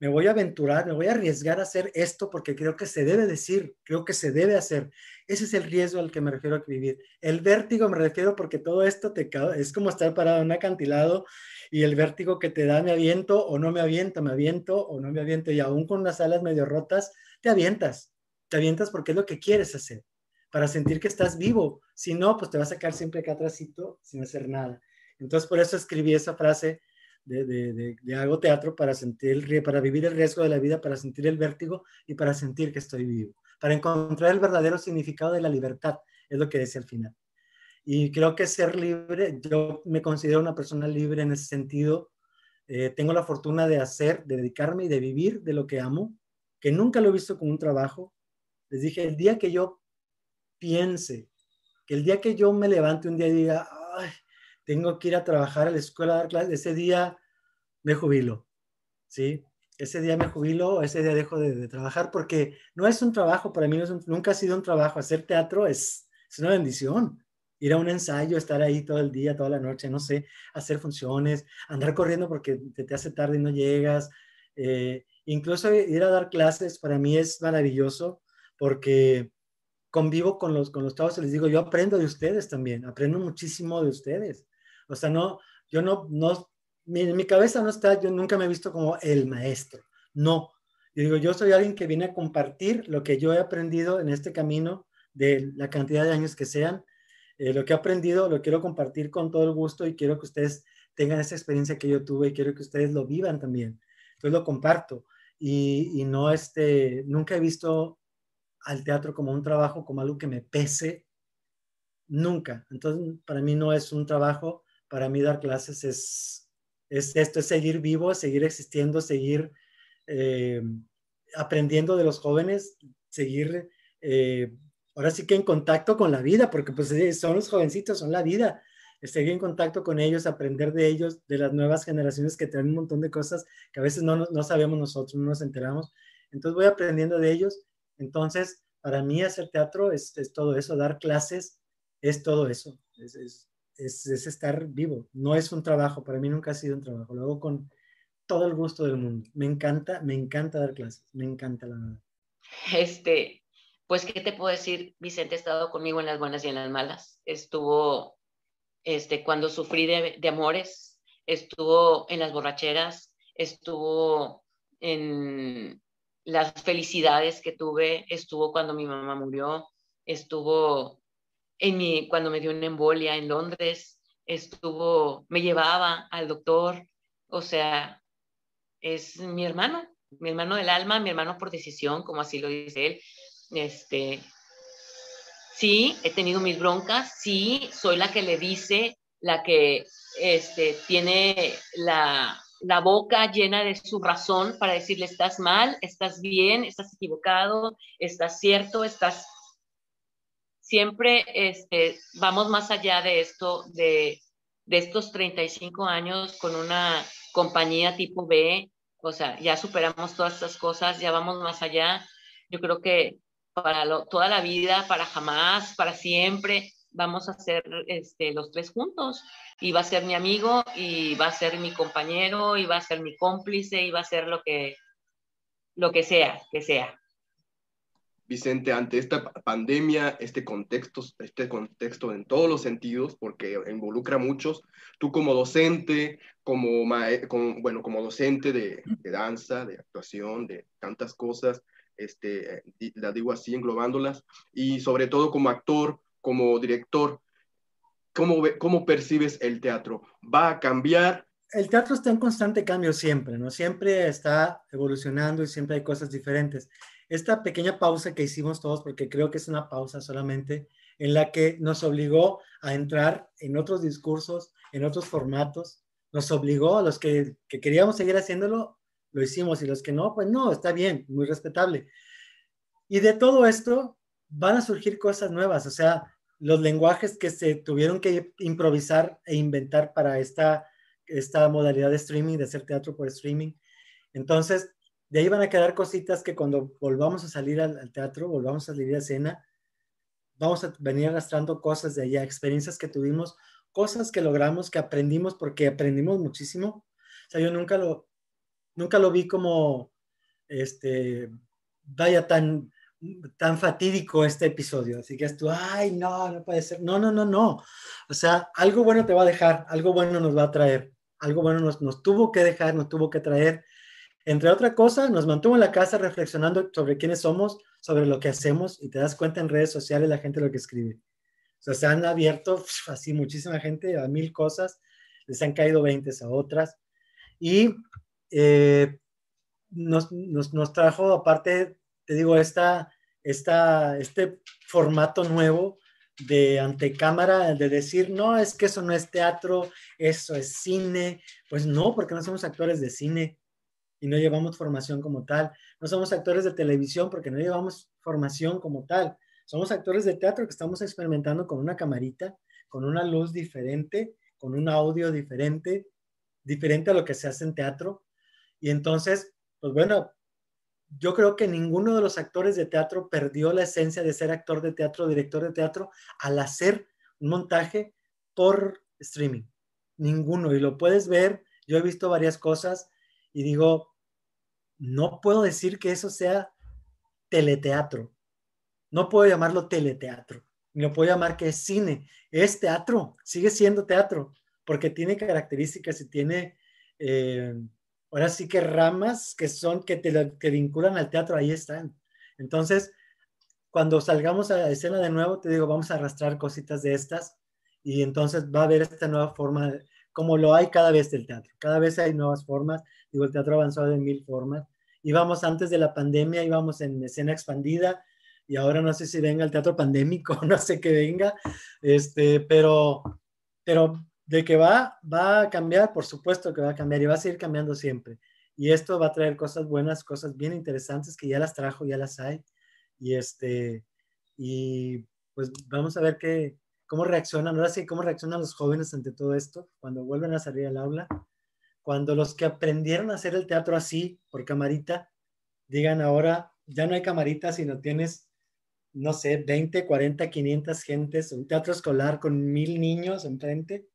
me voy a aventurar, me voy a arriesgar a hacer esto porque creo que se debe decir, creo que se debe hacer. Ese es el riesgo al que me refiero a vivir. El vértigo me refiero porque todo esto te es como estar parado en un acantilado y el vértigo que te da, me aviento o no me aviento, me aviento o no me aviento, y aún con las alas medio rotas, te avientas, te avientas porque es lo que quieres hacer, para sentir que estás vivo, si no, pues te vas a quedar siempre acá atrásito sin hacer nada. Entonces, por eso escribí esa frase de, hago teatro para sentir para vivir el riesgo de la vida, para sentir el vértigo y para sentir que estoy vivo, para encontrar el verdadero significado de la libertad, es lo que decía al final. Y creo que ser libre, yo me considero una persona libre en ese sentido. Eh, tengo la fortuna de hacer, de dedicarme y de vivir de lo que amo, que nunca lo he visto como un trabajo. Les dije, el día que yo piense, que el día que yo me levante un día y diga, tengo que ir a trabajar a la escuela a dar clases, ese día me jubilo, ¿sí? Ese día me jubilo, ese día dejo de, trabajar porque no es un trabajo, para mí nunca ha sido un trabajo. Hacer teatro es, es una bendición ir a un ensayo, estar ahí todo el día, toda la noche, no sé, hacer funciones, andar corriendo porque te, te hace tarde y no llegas. Eh, incluso ir a dar clases para mí es maravilloso porque convivo con los, con los chavos y les digo, yo aprendo de ustedes también, aprendo muchísimo de ustedes. O sea, no, yo no, no, en mi cabeza no está, yo nunca me he visto como el maestro, no. Yo digo, yo soy alguien que viene a compartir lo que yo he aprendido en este camino de la cantidad de años que sean eh, lo que he aprendido lo quiero compartir con todo el gusto y quiero que ustedes tengan esa experiencia que yo tuve y quiero que ustedes lo vivan también. Entonces lo comparto y, y no este, nunca he visto al teatro como un trabajo, como algo que me pese, nunca. Entonces para mí no es un trabajo, para mí dar clases es, es esto, es seguir vivo, seguir existiendo, seguir eh, aprendiendo de los jóvenes, seguir eh, ahora sí que en contacto con la vida, porque pues son los jovencitos, son la vida. Seguir en contacto con ellos, aprender de ellos, de las nuevas generaciones que traen un montón de cosas que a veces no, no sabemos nosotros, no nos enteramos. Entonces voy aprendiendo de ellos. Entonces, para mí hacer teatro es, todo eso, dar clases es todo eso, es, es, es, estar vivo. No es un trabajo, para mí nunca ha sido un trabajo, lo hago con todo el gusto del mundo. Me encanta, me encanta dar clases, me encanta la verdad. Este, pues, ¿qué te puedo decir? Vicente ha estado conmigo en las buenas y en las malas. Estuvo, este, cuando sufrí de, de amores, estuvo en las borracheras, estuvo en las felicidades que tuve, estuvo cuando mi mamá murió, estuvo en mi, cuando me dio una embolia en Londres, estuvo, me llevaba al doctor, o sea, es mi hermano, mi hermano del alma, mi hermano por decisión, como así lo dice él, este, sí, he tenido mis broncas, sí, soy la que le dice, la que este, tiene la, la boca llena de su razón para decirle, estás mal, estás bien, estás equivocado, estás cierto, estás... Siempre este, vamos más allá de esto, de, de estos 35 años con una compañía tipo B, o sea, ya superamos todas estas cosas, ya vamos más allá. Yo creo que para toda la vida, para jamás, para siempre. Vamos a ser este, los tres juntos y va a ser mi amigo y va a ser mi compañero y va a ser mi cómplice y va a ser lo que, lo que sea, que sea. Vicente, ante esta pandemia, este contexto, este contexto en todos los sentidos, porque involucra a muchos, tú como docente, como, bueno, como docente de, de, danza, de actuación, de tantas cosas, este, la digo así, englobándolas, y sobre todo como actor, como director, ¿cómo, ¿cómo percibes el teatro? ¿Va a cambiar? El teatro está en constante cambio siempre, ¿no? Siempre está evolucionando y siempre hay cosas diferentes. Esta pequeña pausa que hicimos todos, porque creo que es una pausa solamente, en la que nos obligó a entrar en otros discursos, en otros formatos, nos obligó a los que, que queríamos seguir haciéndolo lo hicimos y los que no, pues no, está bien, muy respetable. Y de todo esto van a surgir cosas nuevas, o sea, los lenguajes que se tuvieron que improvisar e inventar para esta, esta modalidad de streaming, de hacer teatro por streaming. Entonces, de ahí van a quedar cositas que cuando volvamos a salir al, teatro, volvamos a salir a escena, vamos a venir arrastrando cosas de allá, experiencias que tuvimos, cosas que logramos, que aprendimos, porque aprendimos muchísimo. O sea, yo nunca lo, nunca lo vi como, este, vaya tan, tan fatídico este episodio. Así que tú, ay, no, no puede ser. No, no, no, no. O sea, algo bueno te va a dejar, algo bueno nos va a traer, algo bueno nos, nos tuvo que dejar, nos tuvo que traer. Entre otra cosa, nos mantuvo en la casa reflexionando sobre quiénes somos, sobre lo que hacemos y te das cuenta en redes sociales la gente lo que escribe. Se han abierto así muchísima gente a mil cosas, les han caído veintes a otras. Y eh, nos, nos, trajo, aparte, te digo, esta, esta, este formato nuevo de antecámara, de decir, no, es que eso no es teatro, eso es cine. Pues no, porque no somos actores de cine y no llevamos formación como tal. No somos actores de televisión porque no llevamos formación como tal. Somos actores de teatro que estamos experimentando con una camarita, con una luz diferente, con un audio diferente, diferente a lo que se hace en teatro. Y entonces, pues bueno, yo creo que ninguno de los actores de teatro perdió la esencia de ser actor de teatro, director de teatro, al hacer un montaje por streaming. Ninguno. Y lo puedes ver. Yo he visto varias cosas y digo, no puedo decir que eso sea teleteatro. No puedo llamarlo teleteatro. No puedo llamar que es cine. Es teatro. Sigue siendo teatro porque tiene características y tiene, eh, ahora sí que ramas que son, que te vinculan al teatro, ahí están. Entonces, cuando salgamos a la escena de nuevo, te digo, vamos a arrastrar cositas de estas y entonces va a haber esta nueva forma, como lo hay cada vez del teatro. Cada vez hay nuevas formas. Digo, el teatro avanzado de mil formas. Íbamos antes de la pandemia, íbamos en escena expandida y ahora no sé si venga el teatro pandémico, no sé qué venga, este, pero, pero de que va, va a cambiar, por supuesto que va a cambiar y va a seguir cambiando siempre. Y esto va a traer cosas buenas, cosas bien interesantes que ya las trajo, ya las hay. Y este, y pues vamos a ver qué, cómo reaccionan, ahora sí, cómo reaccionan los jóvenes ante todo esto cuando vuelven a salir al aula. Cuando los que aprendieron a hacer el teatro así, por camarita, digan ahora, ya no hay camarita, sino tienes, no sé, 20, 40, 500 gentes, un teatro escolar con mil niños enfrente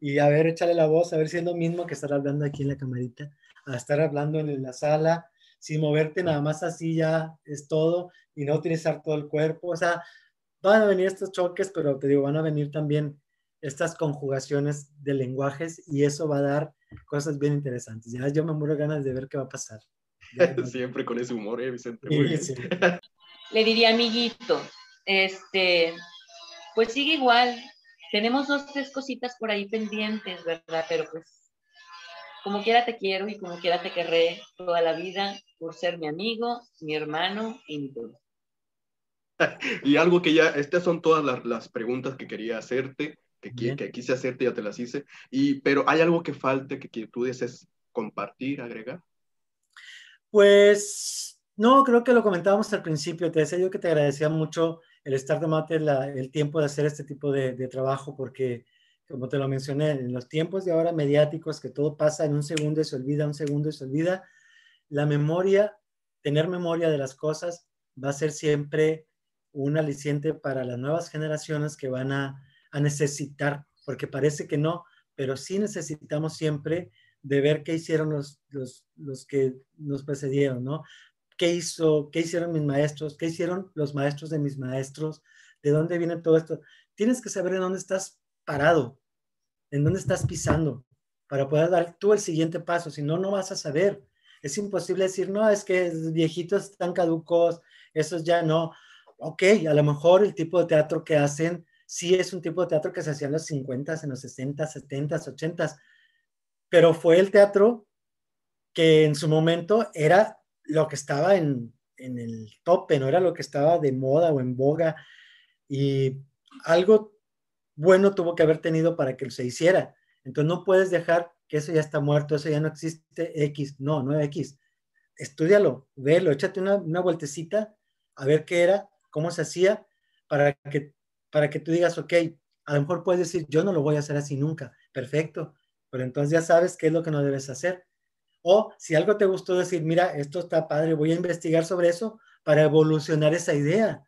y a ver, échale la voz, a ver si es lo mismo que estar hablando aquí en la camarita, a estar hablando en la sala, sin moverte nada más así ya es todo y no utilizar todo el cuerpo. O sea, van a venir estos choques, pero te digo, van a venir también estas conjugaciones de lenguajes y eso va a dar cosas bien interesantes. Ya yo me muero ganas de ver qué va a pasar. Siempre con ese humor, ¿eh, Vicente? Le diría, amiguito, este, pues sigue igual, tenemos dos, tres cositas por ahí pendientes, ¿verdad? Pero pues, como quiera te quiero y como quiera te querré toda la vida por ser mi amigo, mi hermano y mi todo. y algo que ya, estas son todas las, las preguntas que quería hacerte, que, que, quise hacerte, ya te las hice, y, pero hay algo que falte que, que tú desees compartir, agregar. Pues no, creo que lo comentábamos al principio, te decía yo que te agradecía mucho el estar tomate el tiempo de hacer este tipo de, trabajo, porque, como te lo mencioné, en los tiempos de ahora mediáticos, que todo pasa en un segundo y se olvida, un segundo y se olvida, la memoria, tener memoria de las cosas va a ser siempre un aliciente para las nuevas generaciones que van a, a necesitar, porque parece que no, pero sí necesitamos siempre de ver qué hicieron los, los, los que nos precedieron, ¿no? qué hizo, qué hicieron mis maestros, qué hicieron los maestros de mis maestros, de dónde viene todo esto. Tienes que saber en dónde estás parado, en dónde estás pisando, para poder dar tú el siguiente paso, si no, no vas a saber. Es imposible decir, no, es que viejitos están caducos, esos ya no. Ok, a lo mejor el tipo de teatro que hacen, sí es un tipo de teatro que se hacía en los 50, en los 60, 70, 80, pero fue el teatro que en su momento era lo que estaba en, el tope, no era lo que estaba de moda o en boga. Y algo bueno tuvo que haber tenido para que se hiciera. Entonces no puedes dejar que eso ya está muerto, eso ya no existe X. No, no es X. Estudialo, velo, échate una, una vueltecita a ver qué era, cómo se hacía, para que, para que tú digas, ok, a lo mejor puedes decir, yo no lo voy a hacer así nunca. Perfecto. Pero entonces ya sabes qué es lo que no debes hacer. O si algo te gustó decir, mira, esto está padre, voy a investigar sobre eso para evolucionar esa idea.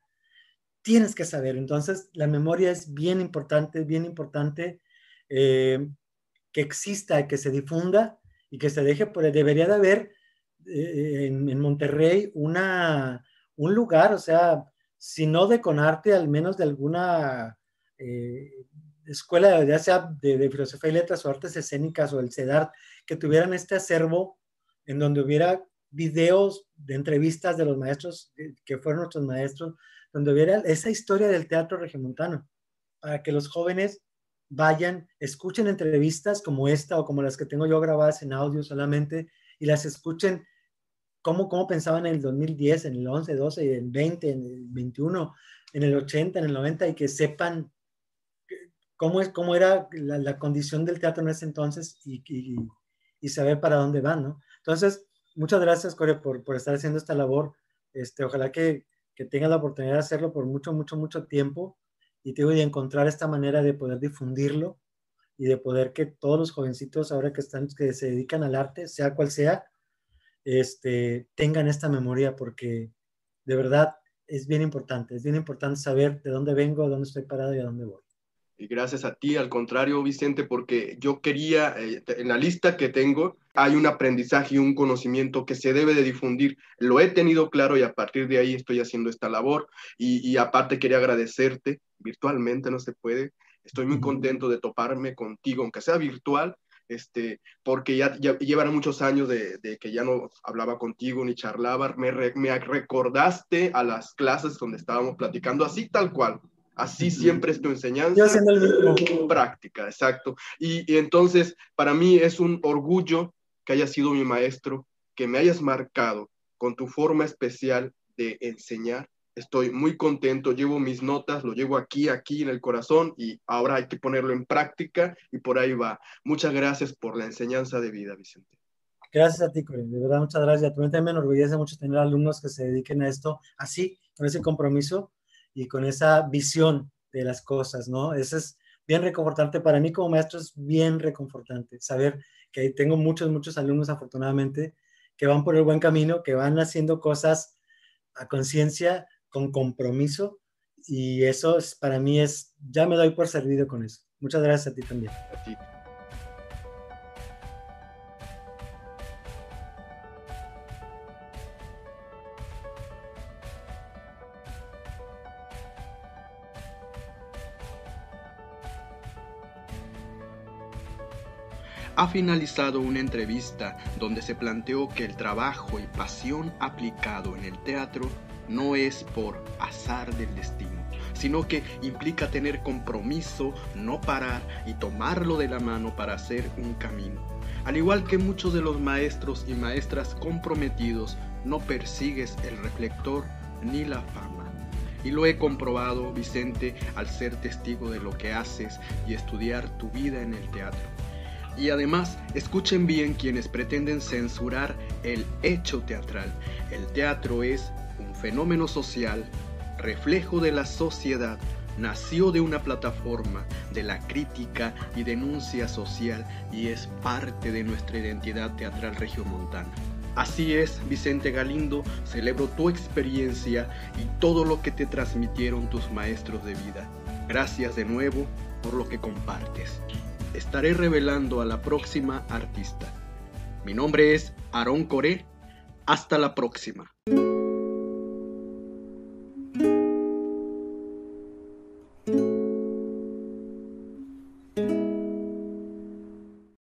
Tienes que saber. Entonces, la memoria es bien importante, bien importante eh, que exista, que se difunda y que se deje por Debería de haber eh, en, Monterrey una, un lugar, o sea, si no de Conarte, al menos de alguna eh, escuela, ya sea de, filosofía y letras o artes escénicas o el CEDAR, que tuvieran este acervo en donde hubiera videos de entrevistas de los maestros que fueron nuestros maestros, donde hubiera esa historia del teatro regimontano, para que los jóvenes vayan, escuchen entrevistas como esta o como las que tengo yo grabadas en audio solamente y las escuchen cómo, cómo pensaban en el 2010, en el 11, 12, en el 20, en el 21, en el 80, en el 90 y que sepan cómo, es, cómo era la, condición del teatro en ese entonces y, y, saber para dónde van, ¿no? Entonces, muchas gracias, Core, por, por estar haciendo esta labor. Este, ojalá que, que tenga la oportunidad de hacerlo por mucho, mucho, mucho tiempo y te voy a encontrar esta manera de poder difundirlo y de poder que todos los jovencitos ahora que están, que se dedican al arte, sea cual sea, este, tengan esta memoria porque de verdad es bien importante, es bien importante saber de dónde vengo, dónde estoy parado y a dónde voy. Y gracias a ti, al contrario, Vicente, porque yo quería, eh, en la lista que tengo, hay un aprendizaje y un conocimiento que se debe de difundir. Lo he tenido claro y a partir de ahí estoy haciendo esta labor. Y, y aparte quería agradecerte, virtualmente no se puede. Estoy muy contento de toparme contigo, aunque sea virtual, este, porque ya, ya llevan muchos años de, de, que ya no hablaba contigo ni charlaba, me, re, me recordaste a las clases donde estábamos platicando, así tal cual, Así siempre es tu enseñanza. Yo haciendo el mismo. Práctica, exacto. Y, y, entonces, para mí es un orgullo que hayas sido mi maestro, que me hayas marcado con tu forma especial de enseñar. Estoy muy contento, llevo mis notas, lo llevo aquí, aquí en el corazón y ahora hay que ponerlo en práctica y por ahí va. Muchas gracias por la enseñanza de vida, Vicente. Gracias a ti, Corín. De verdad, muchas gracias. A también me enorgullece mucho tener alumnos que se dediquen a esto así, con ese compromiso y con esa visión de las cosas, ¿no? Eso es bien reconfortante. Para mí como maestro es bien reconfortante saber que tengo muchos, muchos alumnos afortunadamente que van por el buen camino, que van haciendo cosas a conciencia, con compromiso y eso es, para mí es, ya me doy por servido con eso. Muchas gracias a ti también. A ti. ha finalizado una entrevista donde se planteó que el trabajo y pasión aplicado en el teatro no es por azar del destino, sino que implica tener compromiso, no parar y tomarlo de la mano para hacer un camino. Al igual que muchos de los maestros y maestras comprometidos, no persigues el reflector ni la fama. Y lo he comprobado, Vicente, al ser testigo de lo que haces y estudiar tu vida en el teatro. Y además, escuchen bien quienes pretenden censurar el hecho teatral. El teatro es fenómeno social, reflejo de la sociedad, nació de una plataforma de la crítica y denuncia social y es parte de nuestra identidad teatral regiomontana. Así es, Vicente Galindo, celebro tu experiencia y todo lo que te transmitieron tus maestros de vida. Gracias de nuevo por lo que compartes estaré revelando a la próxima artista. Mi nombre es Aarón Coré. Hasta la próxima.